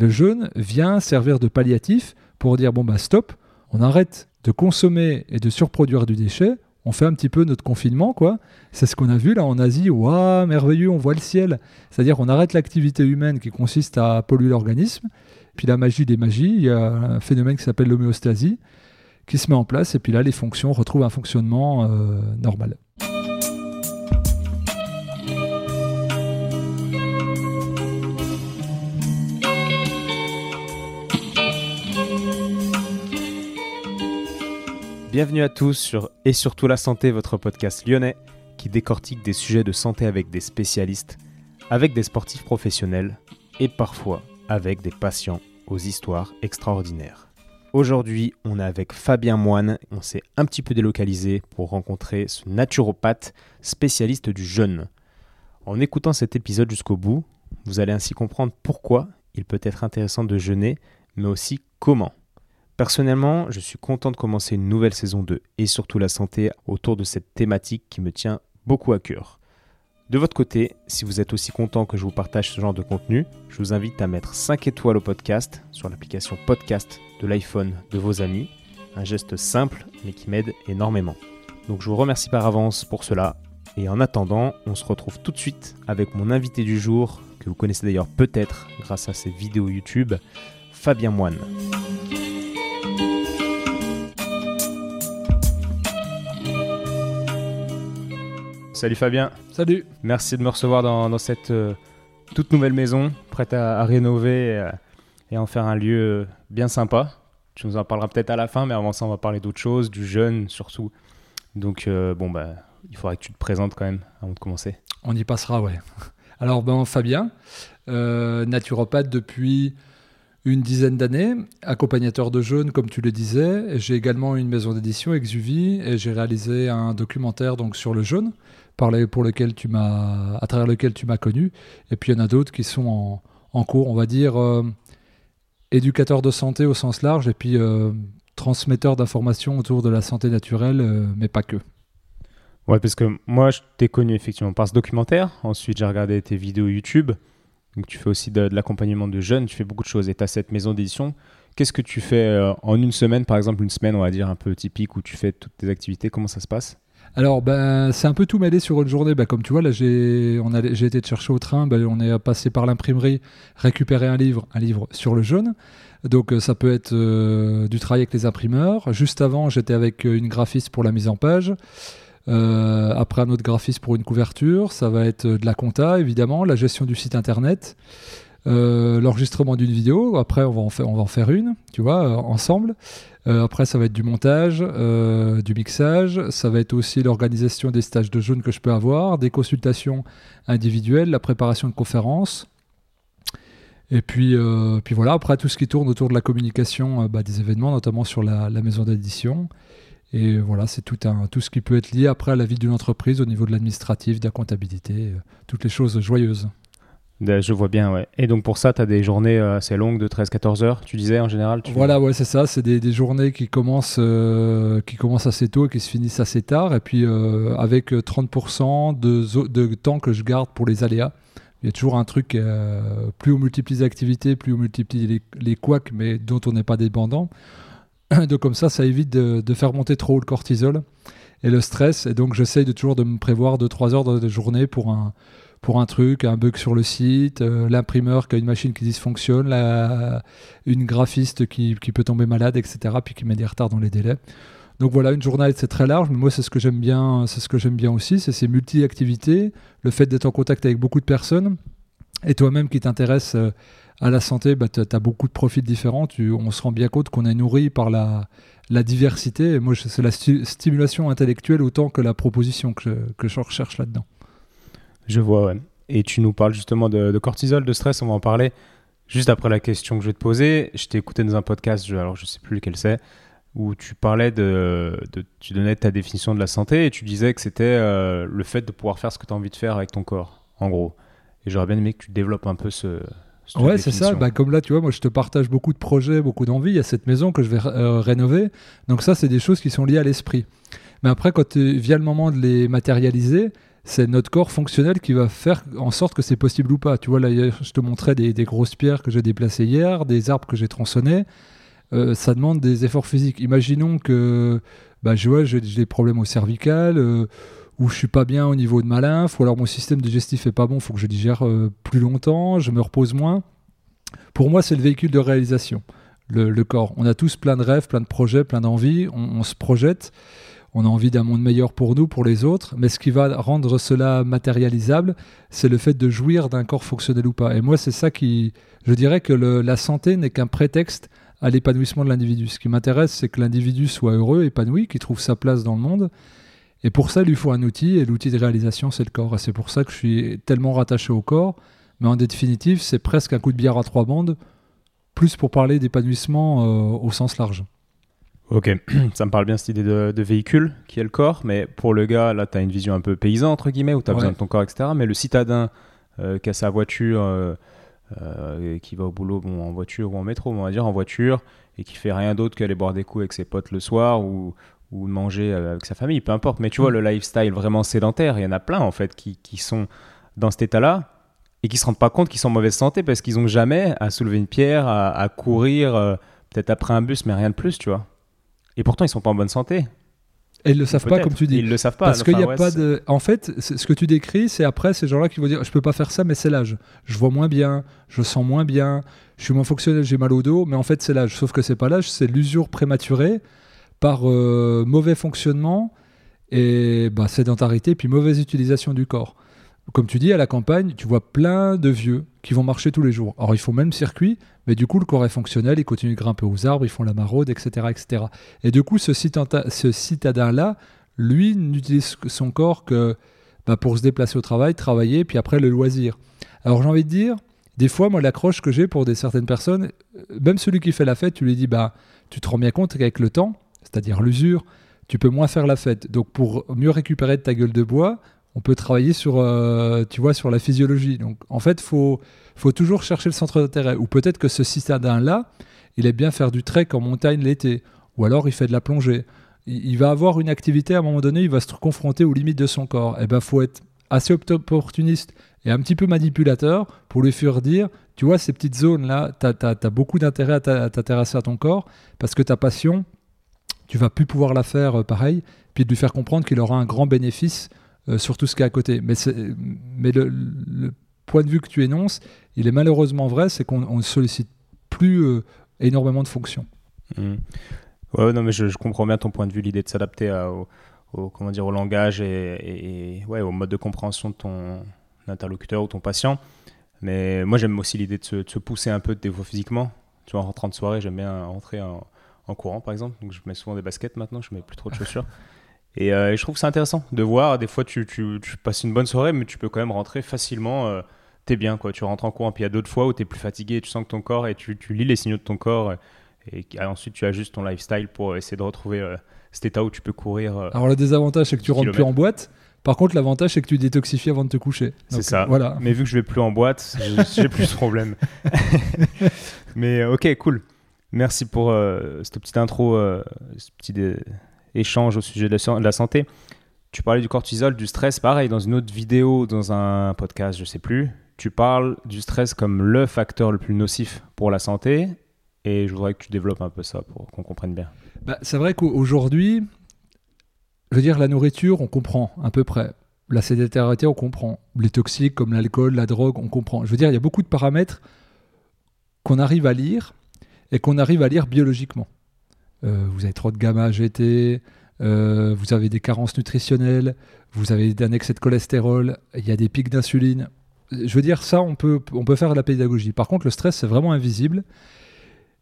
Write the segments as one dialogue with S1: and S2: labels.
S1: Le jeûne vient servir de palliatif pour dire bon bah stop, on arrête de consommer et de surproduire du déchet, on fait un petit peu notre confinement, quoi. C'est ce qu'on a vu là en Asie. Waouh, merveilleux, on voit le ciel. C'est-à-dire qu'on arrête l'activité humaine qui consiste à polluer l'organisme. Puis la magie des magies, il y a un phénomène qui s'appelle l'homéostasie qui se met en place. Et puis là, les fonctions retrouvent un fonctionnement euh, normal.
S2: Bienvenue à tous sur Et surtout la santé, votre podcast lyonnais qui décortique des sujets de santé avec des spécialistes, avec des sportifs professionnels et parfois avec des patients aux histoires extraordinaires. Aujourd'hui, on est avec Fabien Moine. On s'est un petit peu délocalisé pour rencontrer ce naturopathe spécialiste du jeûne. En écoutant cet épisode jusqu'au bout, vous allez ainsi comprendre pourquoi il peut être intéressant de jeûner, mais aussi comment. Personnellement, je suis content de commencer une nouvelle saison 2 et surtout la santé autour de cette thématique qui me tient beaucoup à cœur. De votre côté, si vous êtes aussi content que je vous partage ce genre de contenu, je vous invite à mettre 5 étoiles au podcast sur l'application podcast de l'iPhone de vos amis. Un geste simple mais qui m'aide énormément. Donc je vous remercie par avance pour cela. Et en attendant, on se retrouve tout de suite avec mon invité du jour, que vous connaissez d'ailleurs peut-être grâce à ses vidéos YouTube, Fabien Moine. Salut Fabien.
S1: Salut.
S2: Merci de me recevoir dans, cette euh, toute nouvelle maison, prête à, rénover euh, et, à en faire un lieu euh, bien sympa. Tu nous en parleras peut-être à la fin, mais avant ça, on va parler d'autre chose, du jeûne surtout. Donc, bon, bah, il faudrait que tu te présentes quand même avant de commencer.
S1: On y passera, ouais. Alors, ben, Fabien, naturopathe depuis une dizaine d'années, accompagnateur de jeunes, comme tu le disais. J'ai également une maison d'édition, Exuvie, et j'ai réalisé un documentaire donc, sur le jeûne pour lequel tu m'as, à travers lequel tu m'as connu. Et puis il y en a d'autres qui sont en, cours, on va dire euh, éducateur de santé au sens large, et puis euh, transmetteur d'informations autour de la santé naturelle, euh, mais pas que.
S2: Ouais, parce que moi, je t'ai connu effectivement par ce documentaire. Ensuite, j'ai regardé tes vidéos YouTube. Donc, tu fais aussi de, de l'accompagnement de jeunes. Tu fais beaucoup de choses. Et tu as cette maison d'édition. Qu'est-ce que tu fais en une semaine, par exemple, une semaine, on va dire, un peu typique, où tu fais toutes tes activités? Comment ça se passe?
S1: Alors, ben, c'est un peu tout mêlé sur une journée. Ben, comme tu vois, là, j'ai, été te chercher au train. Ben, on est passé par l'imprimerie, récupérer un livre, un livre sur le jeûne. Donc, euh, ça peut être euh, du travail avec les imprimeurs. Juste avant, j'étais avec euh, une graphiste pour la mise en page. après, un autre graphiste pour une couverture. Ça va être de la compta, évidemment, la gestion du site internet. L'enregistrement d'une vidéo. Après, on va en faire, une, tu vois, ensemble. Euh, après, ça va être du montage, euh, du mixage. Ça va être aussi l'organisation des stages de jeunes que je peux avoir, des consultations individuelles, la préparation de conférences. Et puis, euh, puis voilà, après tout ce qui tourne autour de la communication bah, des événements, notamment sur la, maison d'édition. Et voilà, c'est tout, tout ce qui peut être lié après à la vie d'une entreprise au niveau de l'administratif, de la comptabilité, toutes les choses joyeuses.
S2: Je vois bien, ouais. Et donc pour ça, tu as des journées euh, assez longues de 13-14 heures, tu disais en général
S1: Voilà, ouais, c'est ça. C'est des, journées qui commencent, euh, qui commencent assez tôt et qui se finissent assez tard. Et puis euh, avec 30% de, de, temps que je garde pour les aléas. Il y a toujours un truc, plus on multiplie les activités, plus on multiplie les, les couacs, mais dont on n'est pas dépendant. donc comme ça, ça évite de, de, faire monter trop le cortisol et le stress. Et donc j'essaye de toujours de me prévoir 2-3 heures de journée pour un pour un truc, un bug sur le site, euh, l'imprimeur qui a une machine qui dysfonctionne, la, une graphiste qui, peut tomber malade, etc., puis qui met des retards dans les délais. Donc voilà, une journée c'est très large, mais moi c'est ce que j'aime bien, c'est ce que j'aime bien aussi, c'est ces multi-activités, le fait d'être en contact avec beaucoup de personnes, et toi-même qui t'intéresse euh, à la santé, bah, tu as beaucoup de profils différents, on se rend bien compte qu'on est nourri par la, diversité, et moi c'est la stimulation intellectuelle autant que la proposition que je recherche là-dedans.
S2: Je vois, ouais. Et tu nous parles justement de, cortisol, de stress, on va en parler. Juste après la question que je vais te poser, je t'ai écouté dans un podcast, je, alors je sais plus lequel c'est, où tu parlais de, Tu donnais ta définition de la santé et tu disais que c'était euh, le fait de pouvoir faire ce que tu as envie de faire avec ton corps, en gros. Et j'aurais bien aimé que tu développes un peu ce.
S1: Ouais, c'est ça. Bah, comme là, tu vois, moi, je te partage beaucoup de projets, beaucoup d'envies. Il y a cette maison que je vais euh, rénover. Donc, ça, c'est des choses qui sont liées à l'esprit. Mais après, quand vient le moment de les matérialiser, c'est notre corps fonctionnel qui va faire en sorte que c'est possible ou pas. Tu vois, là, je te montrais des, grosses pierres que j'ai déplacées hier, des arbres que j'ai tronçonnés. Euh, ça demande des efforts physiques. Imaginons que bah, j'ai des problèmes au cervical, euh, ou je suis pas bien au niveau de ma lymphe, ou alors mon système digestif est pas bon, il faut que je digère euh, plus longtemps, je me repose moins. Pour moi, c'est le véhicule de réalisation, le, corps. On a tous plein de rêves, plein de projets, plein d'envies, on se projette on a envie d'un monde meilleur pour nous, pour les autres, mais ce qui va rendre cela matérialisable, c'est le fait de jouir d'un corps fonctionnel ou pas. Et moi, c'est ça qui... Je dirais que la santé n'est qu'un prétexte à l'épanouissement de l'individu. Ce qui m'intéresse, c'est que l'individu soit heureux, épanoui, qu'il trouve sa place dans le monde. Et pour ça, il lui faut un outil, et l'outil de réalisation, c'est le corps. Et c'est pour ça que je suis tellement rattaché au corps. Mais en définitive, c'est presque un coup de bière à trois bandes, plus pour parler d'épanouissement euh, au sens large.
S2: Ok, ça me parle bien cette idée de, véhicule qui est le corps, mais pour le gars, là, tu as une vision un peu paysan, entre guillemets, où tu as besoin de ton corps, etc. Mais le citadin euh, qui a sa voiture, euh, euh, qui va au boulot bon, en voiture ou en métro, on va dire en voiture, et qui fait rien d'autre qu'aller boire des coups avec ses potes le soir ou, ou manger avec sa famille, peu importe. Mais tu vois, mm. le lifestyle vraiment sédentaire, il y en a plein en fait qui, qui sont dans cet état-là et qui se rendent pas compte qu'ils sont en mauvaise santé parce qu'ils ont jamais à soulever une pierre, à, à courir, peut-être après un bus, mais rien de plus, tu vois. Et pourtant, ils sont pas en bonne santé.
S1: Et ils le savent pas, comme tu dis.
S2: Ils le savent pas.
S1: Parce qu'il n'y a pas de. En fait, ce que tu décris, c'est après ces gens-là qui vont dire Je peux pas faire ça, mais c'est l'âge. Je vois moins bien, je sens moins bien, je suis moins fonctionnel, j'ai mal au dos, mais en fait, c'est l'âge. Sauf que c'est pas l'âge, c'est l'usure prématurée par euh, mauvais fonctionnement et bah, sédentarité, puis mauvaise utilisation du corps. Comme tu dis, à la campagne, tu vois plein de vieux qui vont marcher tous les jours. Alors, ils font même circuit, mais du coup, le corps est fonctionnel, ils continuent de grimper aux arbres, ils font la maraude, etc. etc. Et du coup, ce, citadin-là, lui, n'utilise son corps que bah, pour se déplacer au travail, travailler, puis après le loisir. Alors, j'ai envie de dire, des fois, moi, l'accroche que j'ai pour des certaines personnes, euh, même celui qui fait la fête, tu lui dis, bah, tu te rends bien compte qu'avec le temps, c'est-à-dire l'usure, tu peux moins faire la fête. Donc, pour mieux récupérer ta gueule de bois, on peut travailler sur, euh, tu vois, sur la physiologie. Donc, en fait, faut, faut toujours chercher le centre d'intérêt. Ou peut-être que ce citadin-là, il aime bien faire du trek en montagne l'été. Ou alors, il fait de la plongée. Il, va avoir une activité, à un moment donné, il va se confronter aux limites de son corps. Et eh ben, faut être assez opportuniste et un petit peu manipulateur pour lui faire dire, tu vois, ces petites zones-là, tu as, beaucoup d'intérêt à t'intéresser à ton corps parce que ta passion, tu vas plus pouvoir la faire euh, pareil, puis de lui faire comprendre qu'il aura un grand bénéfice euh, sur tout ce qui est à côté. Mais, mais le, point de vue que tu énonces, il est malheureusement vrai, c'est qu'on ne sollicite plus euh, énormément de fonctions.
S2: Mmh. Ouais, non, mais je, comprends bien ton point de vue, l'idée de s'adapter au, comment dire, au langage et, ouais, au mode de compréhension de ton interlocuteur ou ton patient. Mais moi, j'aime aussi l'idée de, se, pousser un peu des fois physiquement. Tu vois, en rentrant de soirée, j'aime bien rentrer en, en, courant, par exemple. Donc, je mets souvent des baskets maintenant, je mets plus trop de chaussures. Euh, et, je trouve que c'est intéressant de voir. Des fois, tu, tu, passes une bonne soirée, mais tu peux quand même rentrer facilement. Euh, t'es bien, quoi. Tu rentres en courant. Puis il y a d'autres fois où t'es plus fatigué, tu sens que ton corps et tu, tu lis les signaux de ton corps. Et, ensuite, tu ajustes ton lifestyle pour essayer de retrouver euh, cet état où tu peux courir.
S1: Alors, le désavantage, c'est que tu rentres plus en boîte. Par contre, l'avantage, c'est que tu détoxifies avant de te coucher.
S2: C'est ça. Voilà. Mais vu que je vais plus en boîte, j'ai plus ce problème. mais ok, cool. Merci pour cette petite intro, ce petit échange au sujet de la, santé. Tu parlais du cortisol, du stress, pareil, dans une autre vidéo, dans un podcast, je sais plus. Tu parles du stress comme le facteur le plus nocif pour la santé. Et je voudrais que tu développes un peu ça pour qu'on comprenne bien.
S1: Bah, c'est vrai qu'aujourd'hui, je veux dire, la nourriture, on comprend à peu près. La sédentarité, on comprend. Les toxiques comme l'alcool, la drogue, on comprend. Je veux dire, il y a beaucoup de paramètres qu'on arrive à lire et qu'on arrive à lire biologiquement. Euh, vous avez trop de gamma GT, euh, vous avez des carences nutritionnelles, vous avez un excès de cholestérol, il y a des pics d'insuline. Je veux dire, ça, on peut, on peut faire de la pédagogie. Par contre, le stress, c'est vraiment invisible.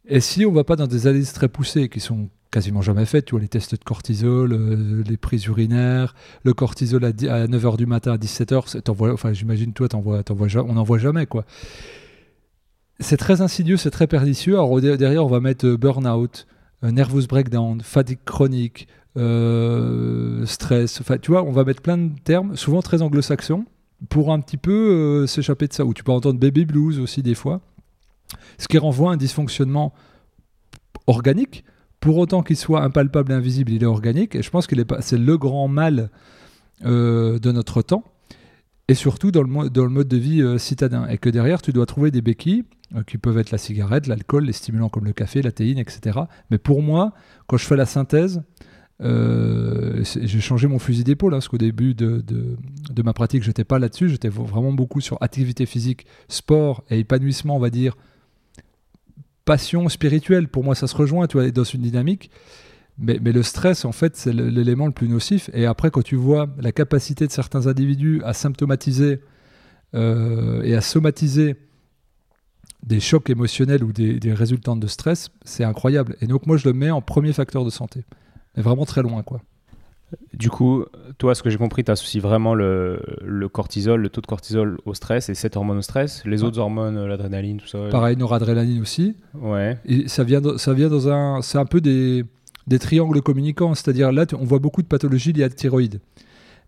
S1: Et si on ne va pas dans des analyses très poussées qui sont quasiment jamais faites, tu vois, les tests de cortisol, euh, les prises urinaires, le cortisol à, 9h du matin, à 17h, enfin, j'imagine, toi, on n'en voit jamais, quoi. C'est très insidieux, c'est très pernicieux. Alors derrière, on va mettre burn-out, nervous breakdown, fatigue chronique, euh, stress. Enfin, tu vois, on va mettre plein de termes, souvent très anglo-saxons, pour un petit peu euh, s'échapper de ça. Ou tu peux entendre baby blues aussi des fois, ce qui renvoie à un dysfonctionnement organique. Pour autant qu'il soit impalpable et invisible, il est organique. Et je pense que c'est le grand mal de notre temps et surtout dans le mode de vie citadin. Et que derrière, tu dois trouver des béquilles qui peuvent être la cigarette, l'alcool, les stimulants comme le café, la théine, etc. Mais pour moi, quand je fais la synthèse, euh, j'ai changé mon fusil d'épaule, hein, parce qu'au début de, de, ma pratique, j'étais pas là-dessus, j'étais vraiment beaucoup sur activité physique, sport et épanouissement, on va dire, passion spirituelle. Pour moi, ça se rejoint, tu vois, dans une dynamique. Mais, mais le stress, en fait, c'est l'élément le plus nocif. Et après, quand tu vois la capacité de certains individus à symptomatiser euh, et à somatiser des chocs émotionnels ou des, des résultants de stress, c'est incroyable. Et donc, moi, je le mets en premier facteur de santé vraiment très loin, quoi.
S2: Du coup, toi, ce que j'ai compris, tu associes vraiment le, le, cortisol, le taux de cortisol au stress et cette hormone au stress. Les autres hormones, l'adrénaline, tout ça.
S1: Pareil, noradrénaline aussi.
S2: Ouais.
S1: Et ça vient, ça vient dans un. C'est un peu des, des triangles communicants. C'est-à-dire là, on voit beaucoup de pathologies liées à la thyroïde.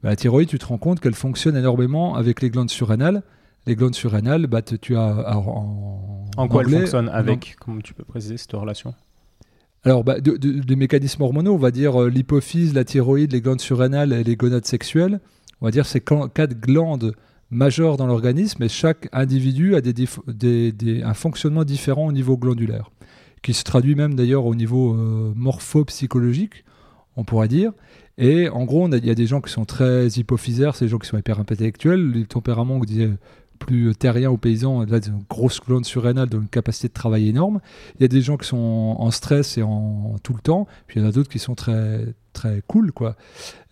S1: Bah, la thyroïde, tu te rends compte qu'elle fonctionne énormément avec les glandes surrénales. Les glandes surrénales, bah, tu as en.
S2: En, quoi elles fonctionnent avec Comment tu peux préciser cette relation?
S1: Alors, bah, des mécanismes hormonaux, on va dire euh, l'hypophyse, la thyroïde, les glandes surrénales et les gonades sexuelles. On va dire c'est quatre glandes majeures dans l'organisme et chaque individu a des, un fonctionnement différent au niveau glandulaire, qui se traduit même d'ailleurs au niveau euh, morpho-psychologique, on pourrait dire. Et en gros, il y a des gens qui sont très hypophysaires, c'est des gens qui sont hyper intellectuels, les tempéraments, vous disait plus terrien ou paysan, là, une grosse glande surrénale, donc une capacité de travail énorme. Il y a des gens qui sont en stress et en tout le temps, puis il y en a d'autres qui sont très très cool quoi.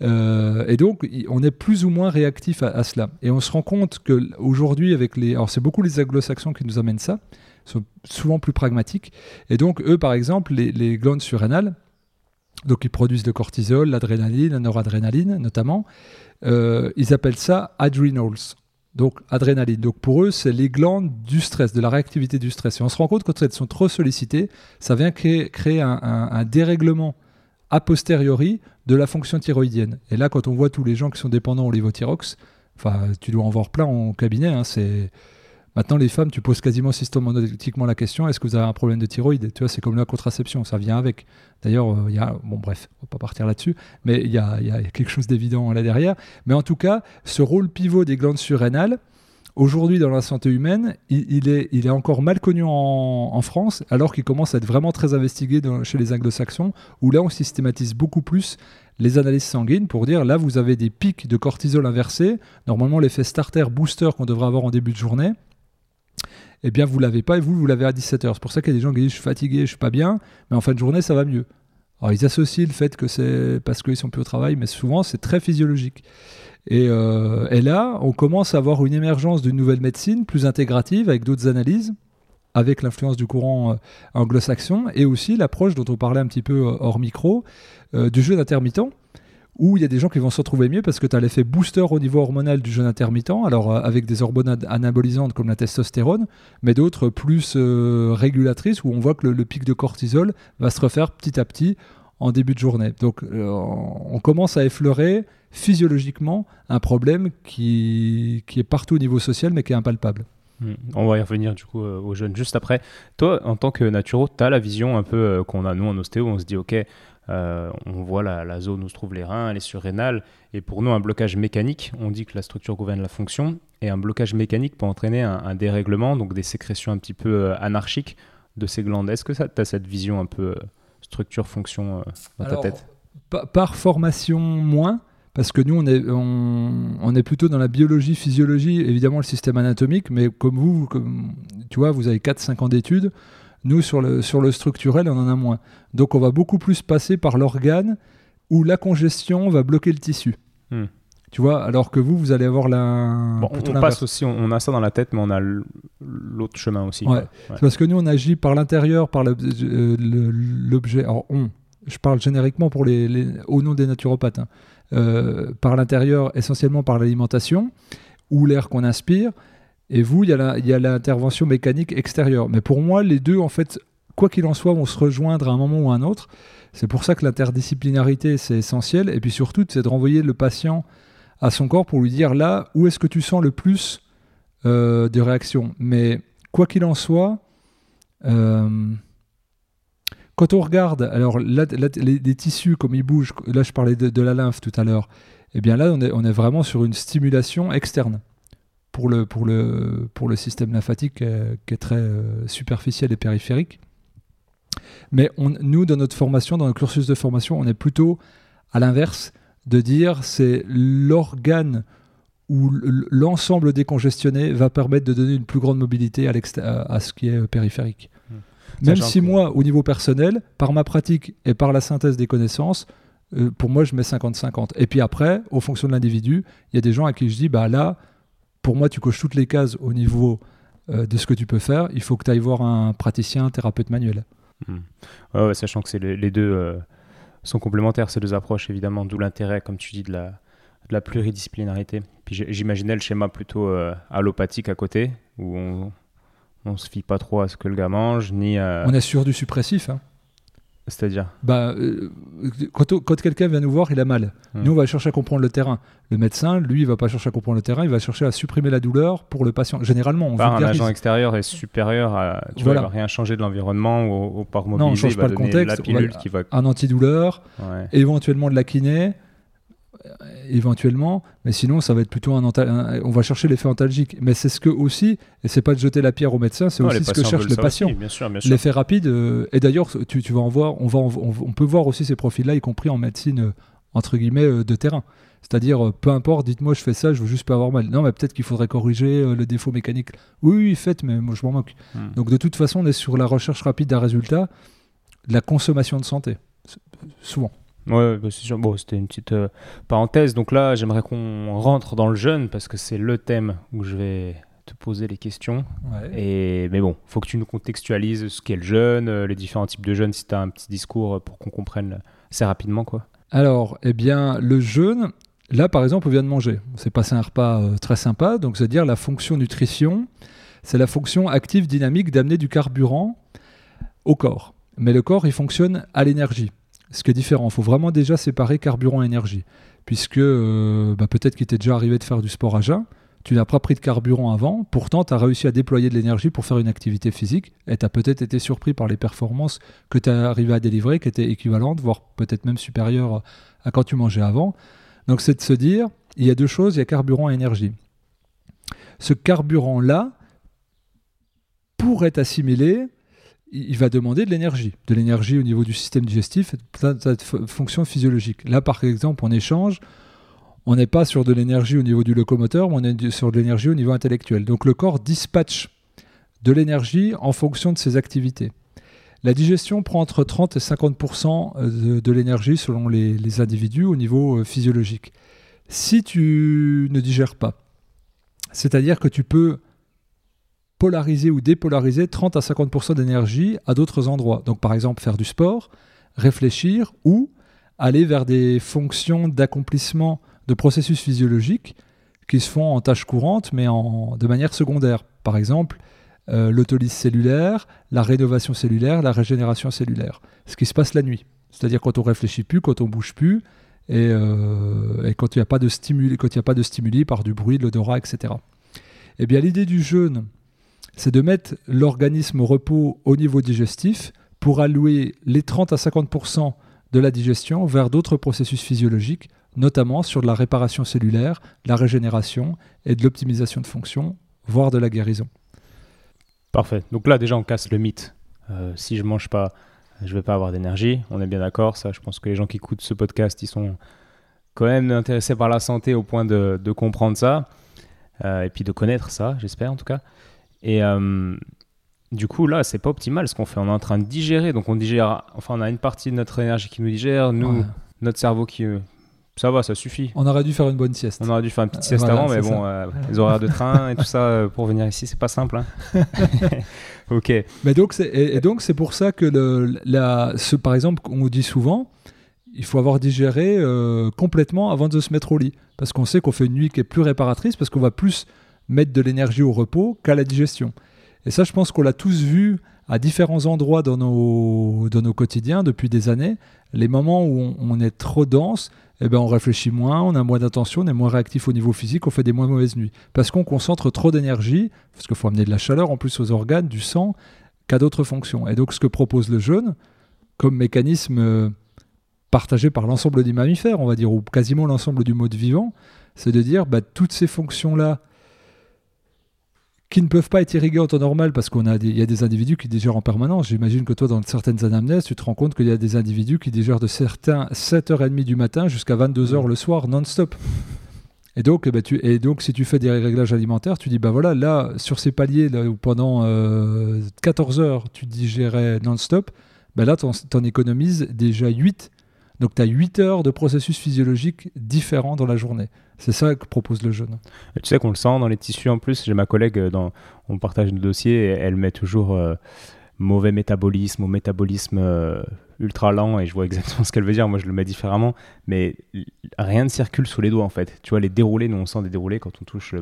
S1: Euh, et donc on est plus ou moins réactif à, cela. Et on se rend compte que aujourd'hui avec les, alors c'est beaucoup les anglo-saxons qui nous amènent ça, sont souvent plus pragmatiques. Et donc eux par exemple les, les glandes surrénales, donc ils produisent le cortisol, l'adrénaline, la noradrénaline notamment. Euh, ils appellent ça adrenals. Donc, adrénaline. Donc, pour eux, c'est les glandes du stress, de la réactivité du stress. Et on se rend compte que quand elles sont trop sollicitées, ça vient créer, un, dérèglement a posteriori de la fonction thyroïdienne. Et là, quand on voit tous les gens qui sont dépendants au lévothyrox, enfin, tu dois en voir plein en cabinet, hein, c'est Maintenant, les femmes, tu poses quasiment systématiquement la question est-ce que vous avez un problème de thyroïde? Tu vois, c'est comme la contraception, ça vient avec. D'ailleurs, euh, il y a. Bon, bref, on va pas partir là-dessus, mais il y a, quelque chose d'évident là derrière. Mais en tout cas, ce rôle pivot des glandes surrénales, aujourd'hui dans la santé humaine, il, est, encore mal connu en, France, alors qu'il commence à être vraiment très investigué chez les anglo-saxons, où là on systématise beaucoup plus les analyses sanguines pour dire là vous avez des pics de cortisol inversés, normalement l'effet starter booster qu'on devrait avoir en début de journée, eh bien vous l'avez pas et vous, vous l'avez à 17h. C'est pour ça qu'il y a des gens qui disent je suis fatigué, je suis pas bien, mais en fin de journée ça va mieux. Alors ils associent le fait que c'est parce qu'ils sont plus au travail, mais souvent c'est très physiologique. Et, euh, là, on commence à avoir une émergence d'une nouvelle médecine plus intégrative avec d'autres analyses, avec l'influence du courant euh, anglo-saxon et aussi l'approche dont on parlait un petit peu euh, hors micro du jeûne intermittent où il y a des gens qui vont se retrouver mieux parce que tu as l'effet booster au niveau hormonal du jeûne intermittent, alors euh, avec des hormones anabolisantes comme la testostérone, mais d'autres plus euh, régulatrices où on voit que le, pic de cortisol va se refaire petit à petit en début de journée. Donc euh, on commence à effleurer physiologiquement un problème qui, qui est partout au niveau social mais qui est impalpable.
S2: Hmm. On va y revenir du coup aux jeunes juste après. Toi, en tant que naturo, tu as la vision un peu qu'on a nous en ostéo, on se dit ok, euh, on voit la, zone où se trouvent les reins, les surrénales. Et pour nous, un blocage mécanique, on dit que la structure gouverne la fonction. Et un blocage mécanique peut entraîner un, dérèglement, donc des sécrétions un petit peu euh, anarchiques de ces glandes. Est-ce que tu as cette vision un peu euh, structure-fonction dans ta tête?
S1: Par formation, moins. Parce que nous, on est, on, est plutôt dans la biologie, physiologie, évidemment le système anatomique, mais comme vous, tu vois, vous avez 4-5 ans d'études, nous, sur le, sur le structurel, on en a moins. Donc, on va beaucoup plus passer par l'organe où la congestion va bloquer le tissu. Hmm. Tu vois, alors que vous, vous allez avoir la.
S2: on passe aussi, on, a ça dans la tête, mais on a l'autre chemin aussi.
S1: Ouais. Parce que nous, on agit par l'intérieur, par euh, l'objet. Alors, on, je parle génériquement pour les, au nom des naturopathes. Hein. Euh, par l'intérieur, essentiellement par l'alimentation ou l'air qu'on inspire, et vous, il y a l'intervention mécanique extérieure. Mais pour moi, les deux, en fait, quoi qu'il en soit, vont se rejoindre à un moment ou à un autre. C'est pour ça que l'interdisciplinarité, c'est essentiel. Et puis surtout, c'est de renvoyer le patient à son corps pour lui dire là, où est-ce que tu sens le plus euh, de réactions. Mais quoi qu'il en soit, euh, quand on regarde, alors les, tissus, comme ils bougent, là je parlais de, la lymphe tout à l'heure, eh bien là on est vraiment sur une stimulation externe pour le, pour le, pour le système lymphatique euh, qui est très euh, superficiel et périphérique. Mais on, nous, dans notre formation, dans le cursus de formation, on est plutôt à l'inverse de dire c'est l'organe où l'ensemble décongestionné va permettre de donner une plus grande mobilité à, ce qui est euh, périphérique.
S2: Hmm.
S1: Même si moi, au niveau personnel, par ma pratique et par la synthèse des connaissances, euh, pour moi, je mets 50-50. Et puis après, au fonction de l'individu, il y a des gens à qui je dis, bah là, pour moi, tu coches toutes les cases au niveau euh, de ce que tu peux faire. Il faut que tu ailles voir un praticien, un thérapeute manuel.
S2: Hmm. Ouais, ouais, sachant que c'est les, les deux euh, sont complémentaires, ces deux approches, évidemment, d'où l'intérêt, comme tu dis, de la, de la pluridisciplinarité. Puis j'imaginais le schéma plutôt euh, allopathique à côté, où on, on se fie pas trop à ce que le gars mange, ni à...
S1: On est sur du suppressif. hein.
S2: C'est-à-dire
S1: Bah, euh, quand on- quand quelqu'un vient nous voir, il a mal. Nous, on va chercher à comprendre le terrain. Le médecin, lui, il va pas chercher à comprendre le terrain, il va chercher à supprimer la douleur pour le patient. Généralement, on
S2: Par un agent extérieur est supérieur à... Tu
S1: Voilà.
S2: vois, il va rien changer de l'environnement ou, ou par
S1: on
S2: mobiliser,
S1: change
S2: il va
S1: pas le contexte,
S2: la pilule
S1: voilà.
S2: qui va...
S1: Un antidouleur,
S2: Ouais.
S1: éventuellement de la kiné, éventuellement, mais sinon ça va être plutôt un, on va chercher l'effet antalgique. Mais c'est ce que aussi, et c'est pas de jeter la pierre au médecin, c'est aussi ce que cherche le patient. L'effet rapide, euh, et d'ailleurs tu, tu vas en voir, on, va en- on, on peut voir aussi ces profils-là, y compris en médecine euh, entre guillemets euh, de terrain. C'est-à-dire, euh, peu importe, dites-moi, je fais ça, je veux juste pas avoir mal. Non, mais peut-être qu'il faudrait corriger euh, le défaut mécanique. Oui, oui, faites, mais moi je m'en moque.
S2: Hmm.
S1: Donc de toute façon, on est sur la recherche rapide d'un résultat, de la consommation de santé, souvent.
S2: Ouais, bah, c'est sûr. Bon, c'était une petite euh, parenthèse. Donc là, j'aimerais qu'on rentre dans le jeûne parce que c'est le thème où je vais te poser les questions. Et, mais bon, faut que tu nous contextualises ce qu'est le jeûne, euh, les différents types de jeûne, si tu as un petit discours euh, pour qu'on comprenne assez rapidement. quoi.
S1: Alors, eh bien, le jeûne, là par exemple, on vient de manger. On s'est passé un repas euh, très sympa, donc c'est-à-dire la fonction nutrition, c'est la fonction active dynamique d'amener du carburant au corps. Mais le corps, il fonctionne à l'énergie, ce qui est différent. Il faut vraiment déjà séparer carburant et énergie, puisque euh, bah, peut-être qu'il t'est déjà arrivé de faire du sport à jeun, tu n'as pas pris de carburant avant, pourtant tu as réussi à déployer de l'énergie pour faire une activité physique, et tu as peut-être été surpris par les performances que tu as arrivé à délivrer, qui étaient équivalentes, voire peut-être même supérieures à quand tu mangeais avant. Donc c'est de se dire, il y a deux choses, il y a carburant et énergie. Ce carburant-là, pour être assimilé, il va demander de l'énergie, de l'énergie au niveau du système digestif, plein de de fonctions physiologiques. Là, par exemple, en échange, on n'est pas sur de l'énergie au niveau du locomoteur, mais on est sur de l'énergie au niveau intellectuel. Donc le corps dispatche de l'énergie en fonction de ses activités. La digestion prend entre 30 et 50 de, de l'énergie selon les, les individus au niveau euh, physiologique. Si tu ne digères pas, c'est-à-dire que tu peux polariser ou dépolariser 30 à 50% d'énergie à d'autres endroits. Donc par exemple faire du sport, réfléchir ou aller vers des fonctions d'accomplissement de processus physiologiques qui se font en tâches courantes mais en, de manière secondaire. Par exemple, euh, l'autolyse cellulaire, la rénovation cellulaire, la régénération cellulaire. Ce qui se passe la nuit. C'est-à-dire quand on réfléchit plus, quand on bouge plus, et, euh, quand il n'y a pas de stimuli, a pas de stimuli par du bruit, de l'odorat, etc. Eh bien, l'idée du jeûne, c'est de mettre l'organisme au repos au niveau digestif pour allouer les 30 à 50% de la digestion vers d'autres processus physiologiques, notamment sur la réparation cellulaire, la régénération et de l'optimisation de fonction, voire de la guérison.
S2: Parfait. Donc là, déjà, on casse le mythe. Euh, si je mange pas, je vais pas avoir d'énergie. On est bien d'accord. Ça, je pense que les gens qui écoutent ce podcast, ils sont quand même intéressés par la santé au point de, de comprendre ça. Euh, et puis de connaître ça, j'espère en tout cas. Et euh, du coup, là, c'est pas optimal ce qu'on fait. On est en train de digérer. Donc on digère. Enfin, on a une partie de notre énergie qui nous digère. Nous,
S1: Ouais.
S2: notre cerveau qui. euh, ça va, ça suffit.
S1: On aurait dû faire une bonne sieste.
S2: On aurait dû faire une petite sieste
S1: voilà,
S2: avant, mais bon, euh, les horaires de train et tout ça euh, pour venir ici, c'est pas simple. hein. ok.
S1: Mais donc, c'est, et, et donc c'est pour ça que le, la, ce, par exemple, on dit souvent, il faut avoir digéré euh, complètement avant de se mettre au lit, parce qu'on sait qu'on fait une nuit qui est plus réparatrice, parce qu'on va plus mettre de l'énergie au repos qu'à la digestion. Et ça, je pense qu'on l'a tous vu à différents endroits dans nos, dans nos quotidiens depuis des années. Les moments où on, est trop dense, eh ben on réfléchit moins, on a moins d'attention, on est moins réactif au niveau physique, on fait des moins mauvaises nuits. Parce qu'on concentre trop d'énergie, parce qu'il faut amener de la chaleur en plus aux organes, du sang, qu'à d'autres fonctions. Et donc ce que propose le jeûne, comme mécanisme euh, partagé par l'ensemble des mammifères, on va dire, ou quasiment l'ensemble du mode vivant, c'est de dire bah, toutes ces fonctions-là qui ne peuvent pas être irriguées en temps normal parce qu'il y a des individus qui digèrent en permanence. J'imagine que toi, dans certaines anamnèses, tu te rends compte qu'il y a des individus qui digèrent de certains 7h30 du matin jusqu'à 22h le soir non-stop. Et donc, eh ben, et donc, si tu fais des réglages alimentaires, tu dis, bah voilà, là, sur ces paliers, là, pendant 14 euh, heures, tu digérais non-stop, ben là, tu en, économises déjà 8. Donc, tu as 8 heures de processus physiologiques différents dans la journée. C'est ça que propose le jeûne.
S2: Tu sais qu'on le sent dans les tissus en plus. J'ai ma collègue, euh, dans, on partage le dossier, et elle met toujours euh, mauvais métabolisme ou métabolisme ultra lent et je vois exactement ce qu'elle veut dire. Moi, je le mets différemment, mais rien ne circule sous les doigts en fait. Tu vois, les déroulés, nous on sent des déroulés quand on touche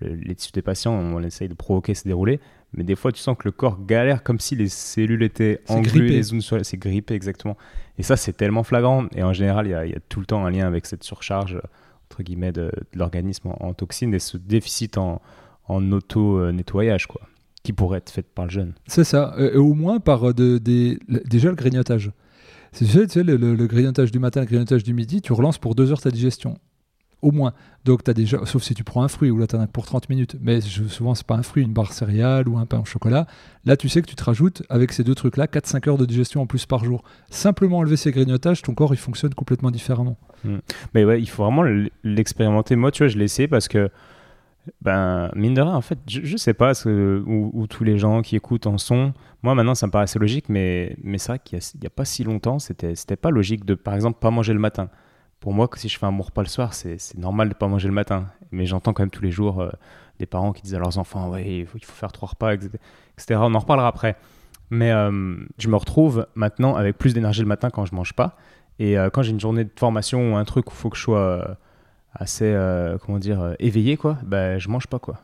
S2: les tissus des patients, on essaye de provoquer ces déroulés, mais des fois tu sens que le corps galère comme si les cellules étaient engluées, les sur c'est grippé exactement. Et ça, c'est tellement flagrant. Et en général, il y, a tout le temps un lien avec cette surcharge entre guillemets de, l'organisme en, toxines et ce déficit en, en auto-nettoyage quoi qui pourrait être faite par le jeune.
S1: C'est ça, au moins par euh, de, déjà le grignotage. Tu le, grignotage du matin, le grignotage du midi, tu relances pour deux heures ta digestion. Au moins. Donc, tu déjà, sauf si tu prends un fruit, ou là, tu as pour 30 minutes. Mais souvent, c'est pas un fruit, une barre céréale ou un pain au chocolat. Là, tu sais que tu te rajoutes, avec ces deux trucs-là, 4-5 heures de digestion en plus par jour. Simplement enlever ces grignotages, ton corps, il fonctionne complètement différemment.
S2: Hmm. Mais ouais, il faut vraiment l'expérimenter. Moi, tu vois, je l'ai essayé parce que ben, mine de rien, en fait, je, sais pas où, tous les gens qui écoutent en sont. Moi, maintenant, ça me paraît assez logique, mais, mais c'est vrai qu'il n'y a, pas si longtemps, c'était, pas logique de, par exemple, pas manger le matin. Pour moi, si je fais un bon repas le soir, c'est, normal de pas manger le matin. Mais j'entends quand même tous les jours euh, des parents qui disent à leurs enfants, ouais, il faut, il faut faire trois repas, etc. On en reparlera après. Mais euh, je me retrouve maintenant avec plus d'énergie le matin quand je mange pas. Et euh, quand j'ai une journée de formation ou un truc où il faut que je sois assez, euh, comment dire, euh, éveillé, quoi, bah, je mange pas, quoi.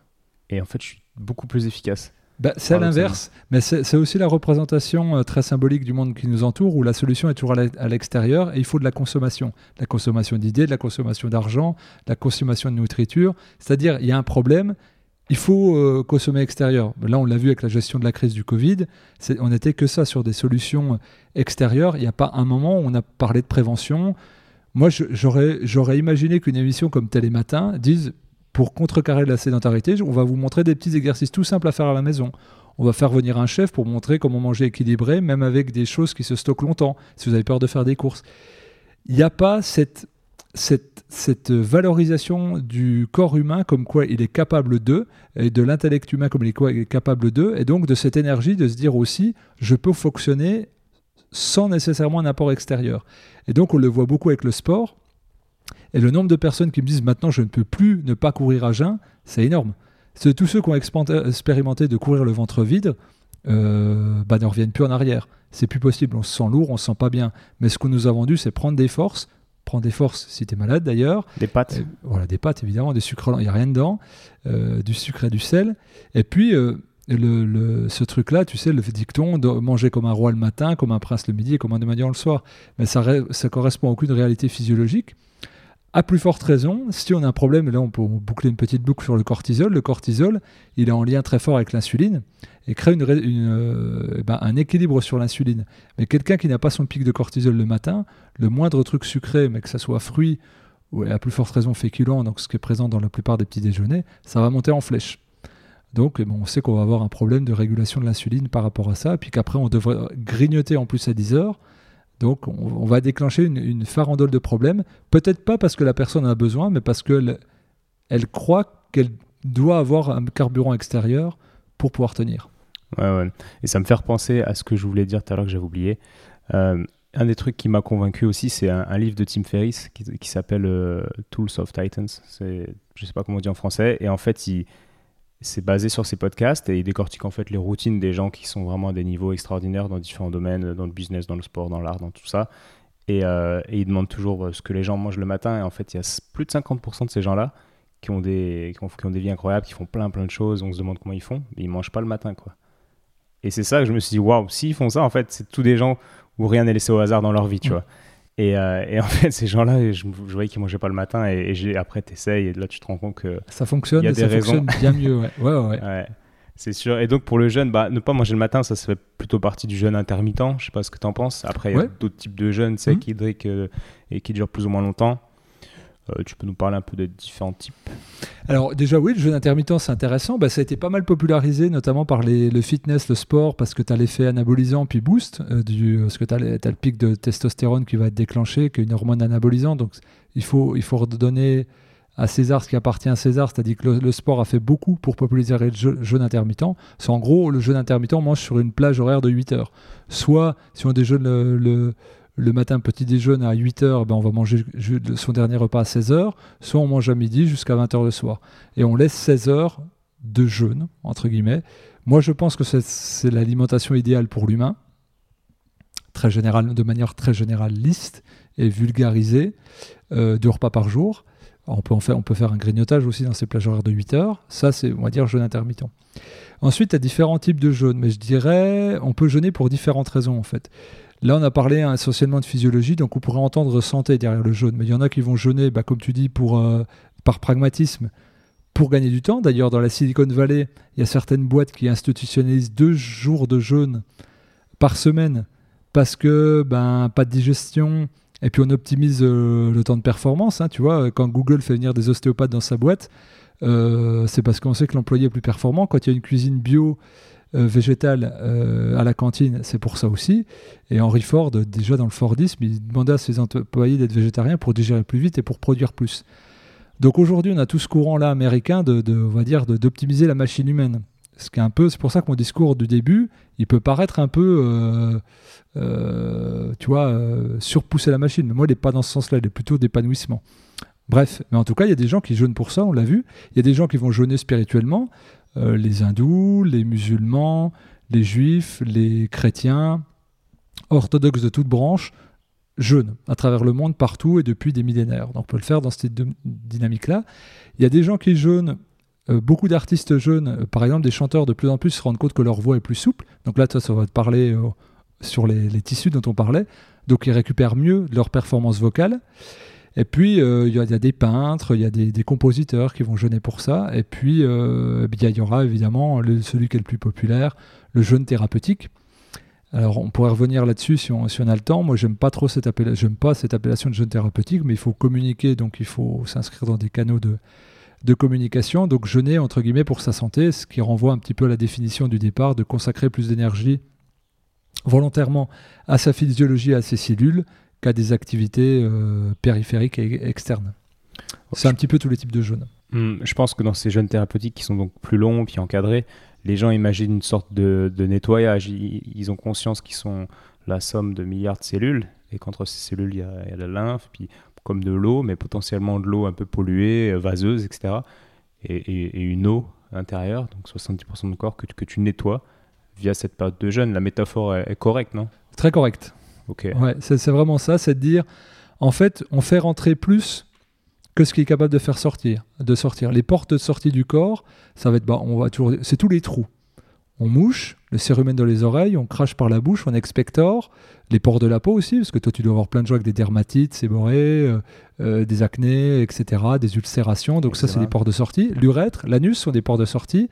S2: Et en fait, je suis beaucoup plus efficace.
S1: Bah, c'est à l'inverse, mais c'est aussi la représentation euh, très symbolique du monde qui nous entoure, où la solution est toujours à l'extérieur et il faut de la consommation. La consommation d'idées, de la consommation d'argent, de la consommation de nourriture. C'est-à-dire, il y a un problème, il faut consommer extérieur. Là, on l'a vu avec la gestion de la crise du Covid, on n'était que ça sur des solutions extérieures. Il n'y a pas un moment où on a parlé de prévention, moi, j'aurais imaginé qu'une émission comme Télématin dise pour contrecarrer la sédentarité, on va vous montrer des petits exercices tout simples à faire à la maison. On va faire venir un chef pour montrer comment manger équilibré, même avec des choses qui se stockent longtemps, si vous avez peur de faire des courses. Il n'y a pas cette, cette, valorisation du corps humain comme quoi il est capable de, et de l'intellect humain comme il est capable de, et donc de cette énergie de se dire aussi, je peux fonctionner sans nécessairement un apport extérieur. Et donc on le voit beaucoup avec le sport. Et le nombre de personnes qui me disent maintenant je ne peux plus ne pas courir à jeun, c'est énorme. C'est tous ceux qui ont expérimenté de courir le ventre vide, euh, bah, ne reviennent plus en arrière. C'est plus possible, on se sent lourd, on se sent pas bien. Mais ce qu'on nous a vendu, c'est prendre des forces, prendre des forces si tu es malade d'ailleurs.
S2: Des pâtes.
S1: voilà, des pâtes évidemment, des sucres, il n'y a rien dedans, euh, du sucre et du sel. Et puis, euh, le, ce truc-là, tu sais, le dicton de manger comme un roi le matin, comme un prince le midi et comme un démaniant le soir. Mais ça ne correspond à aucune réalité physiologique. À plus forte raison, si on a un problème, et là on peut boucler une petite boucle sur le cortisol, le cortisol, il est en lien très fort avec l'insuline et crée une, euh, eh ben, un équilibre sur l'insuline. Mais quelqu'un qui n'a pas son pic de cortisol le matin, le moindre truc sucré, mais que ça soit fruit ou à plus forte raison féculent, donc ce qui est présent dans la plupart des petits déjeuners, ça va monter en flèche. Donc on sait qu'on va avoir un problème de régulation de l'insuline par rapport à ça, puis qu'après on devrait grignoter en plus à 10 heures. Donc on, va déclencher une, farandole de problèmes, peut-être pas parce que la personne en a besoin, mais parce qu'elle elle croit qu'elle doit avoir un carburant extérieur pour pouvoir tenir.
S2: Ouais, ouais. Et ça me fait repenser à ce que je voulais dire tout à l'heure que j'avais oublié. Euh, un des trucs qui m'a convaincu aussi, c'est un, livre de Tim Ferriss qui, s'appelle euh, Tools of Titans. Je sais pas comment on dit en français. Et en fait, c'est basé sur ces podcasts et il décortique en fait les routines des gens qui sont vraiment à des niveaux extraordinaires dans différents domaines, dans le business, dans le sport, dans l'art, dans tout ça. Et, euh, il demande toujours euh, ce que les gens mangent le matin. Et en fait, il y a plus de 50% de ces gens-là qui ont, des, qui ont, des vies incroyables, qui font plein plein de choses. On se demande comment ils font, mais ils mangent pas le matin. quoi. Et c'est ça que je me suis dit, waouh, s'ils font ça, en fait, c'est tous des gens où rien n'est laissé au hasard dans leur vie, tu mm. vois. Euh, et, en fait, ces gens-là, je, voyais qu'ils mangeaient pas le matin. Et, et après, tu essayes et là, tu te rends compte que.
S1: Ça fonctionne, y a des ça fonctionne bien mieux. Ouais, ouais, ouais.
S2: C'est sûr. Et donc pour le jeûne, bah, ne pas manger le matin, ça, ça fait plutôt partie du jeûne intermittent. Je sais pas ce que tu en penses. Après, il y a d'autres types de jeûnes sec, mmh. hydrique euh, et qui durent plus ou moins longtemps. Euh, tu peux nous parler un peu des différents types
S1: Alors déjà oui, le jeûne intermittent c'est intéressant. Bah, ça a été pas mal popularisé notamment par le fitness, le sport, parce que tu as l'effet anabolisant puis boost, euh, du, parce que tu as, le pic de testostérone qui va être déclenché, qui est une hormone anabolisante. Donc il faut, il faut redonner à César ce qui appartient à César, c'est-à-dire que le, sport a fait beaucoup pour populariser le jeûne intermittent. C'est en gros, le jeûne intermittent mange sur une plage horaire de 8 heures. Soit, si on déjeune le le matin, petit déjeuner à 8h, ben on va manger son dernier repas à 16h, soit on mange à midi jusqu'à 20h le soir. Et on laisse 16 heures de jeûne, entre guillemets. Moi, je pense que c'est l'alimentation idéale pour l'humain, de manière très généraliste et vulgarisée, euh, deux repas par jour. on peut, faire, un grignotage aussi dans ces plages horaires de 8 heures. Ça, c'est, on va dire, jeûne intermittent. Ensuite, il y a différents types de jeûne, mais je dirais, on peut jeûner pour différentes raisons, en fait. Là, on a parlé hein, essentiellement de physiologie, donc on pourrait entendre santé derrière le jeûne. Mais il y en a qui vont jeûner, bah, comme tu dis, euh, par pragmatisme, pour gagner du temps. D'ailleurs, dans la Silicon Valley, il y a certaines boîtes qui institutionnalisent deux jours de jeûne par semaine parce que ben, pas de digestion. Et puis on optimise euh, le temps de performance. Hein, tu vois, quand Google fait venir des ostéopathes dans sa boîte, euh, c'est parce qu'on sait que l'employé est plus performant. Quand il y a une cuisine bio euh, végétal euh, à la cantine, c'est pour ça aussi. Et Henry Ford, déjà dans le Fordisme, il demandait à ses employés d'être végétariens pour digérer plus vite et pour produire plus. Donc aujourd'hui, on a tout ce courant-là américain de, on va dire, d'optimiser la machine humaine. Ce qui est un peu, c'est pour ça que mon discours du début, il peut paraître un peu, euh, tu vois, surpousser la machine. Mais moi, il n'est pas dans ce sens-là, il est plutôt d'épanouissement. Bref, mais en tout cas, il y a des gens qui jeûnent pour ça, on l'a vu. Il y a des gens qui vont jeûner spirituellement. Euh, les hindous, les musulmans, les juifs, les chrétiens, orthodoxes de toutes branches, jeûnent à travers le monde, partout et depuis des millénaires. Donc on peut le faire dans cette dynamique-là. Il y a des gens qui jeûnent, euh, beaucoup d'artistes jeûnent, euh, par exemple des chanteurs de plus en plus se rendent compte que leur voix est plus souple. Donc là, ça, va te parler sur les, les, tissus dont on parlait. Donc ils récupèrent mieux leur performance vocale. Et puis, euh, il y, a des peintres, il y a des, compositeurs qui vont jeûner pour ça. Et puis, euh, il y aura évidemment celui qui est le plus populaire, le jeûne thérapeutique. Alors, on pourrait revenir là-dessus si on, a le temps. Moi, j'aime pas trop cette pas cette appellation de jeûne thérapeutique, mais il faut communiquer, donc il faut s'inscrire dans des canaux de, de communication. Donc, jeûner entre guillemets pour sa santé, ce qui renvoie un petit peu à la définition du départ de consacrer plus d'énergie volontairement à sa physiologie, à ses cellules, qu'à des activités euh, périphériques et externes. C'est un petit peu tous les types de jeûnes.
S2: Hmm, je pense que dans ces jeûnes thérapeutiques qui sont donc plus longs puis encadrés, les gens imaginent une sorte de, nettoyage. Ils, ont conscience qu'ils sont la somme de milliards de cellules et qu'entre ces cellules, il y, a, la lymphe, puis comme de l'eau, mais potentiellement de l'eau un peu polluée, euh, vaseuse, etc. Et, une eau intérieure, donc 70% de corps que, que tu nettoies via cette période de jeûne. La métaphore est, est correcte, non?
S1: Très correcte. Ouais, c'est vraiment ça, c'est de dire, en fait, on fait rentrer plus que ce qui est capable de faire sortir, de sortir. Les portes de sortie du corps, ça va être, bah, on va toujours, c'est tous les trous. On mouche, le cérumen dans les oreilles, on crache par la bouche, on expectore, les pores de la peau aussi, parce que toi tu dois avoir plein de gens avec des dermatites séborrhées, euh, euh, des acnés, etc., des ulcérations, donc ça c'est des portes de sortie. L'urètre, l'anus sont des portes de sortie,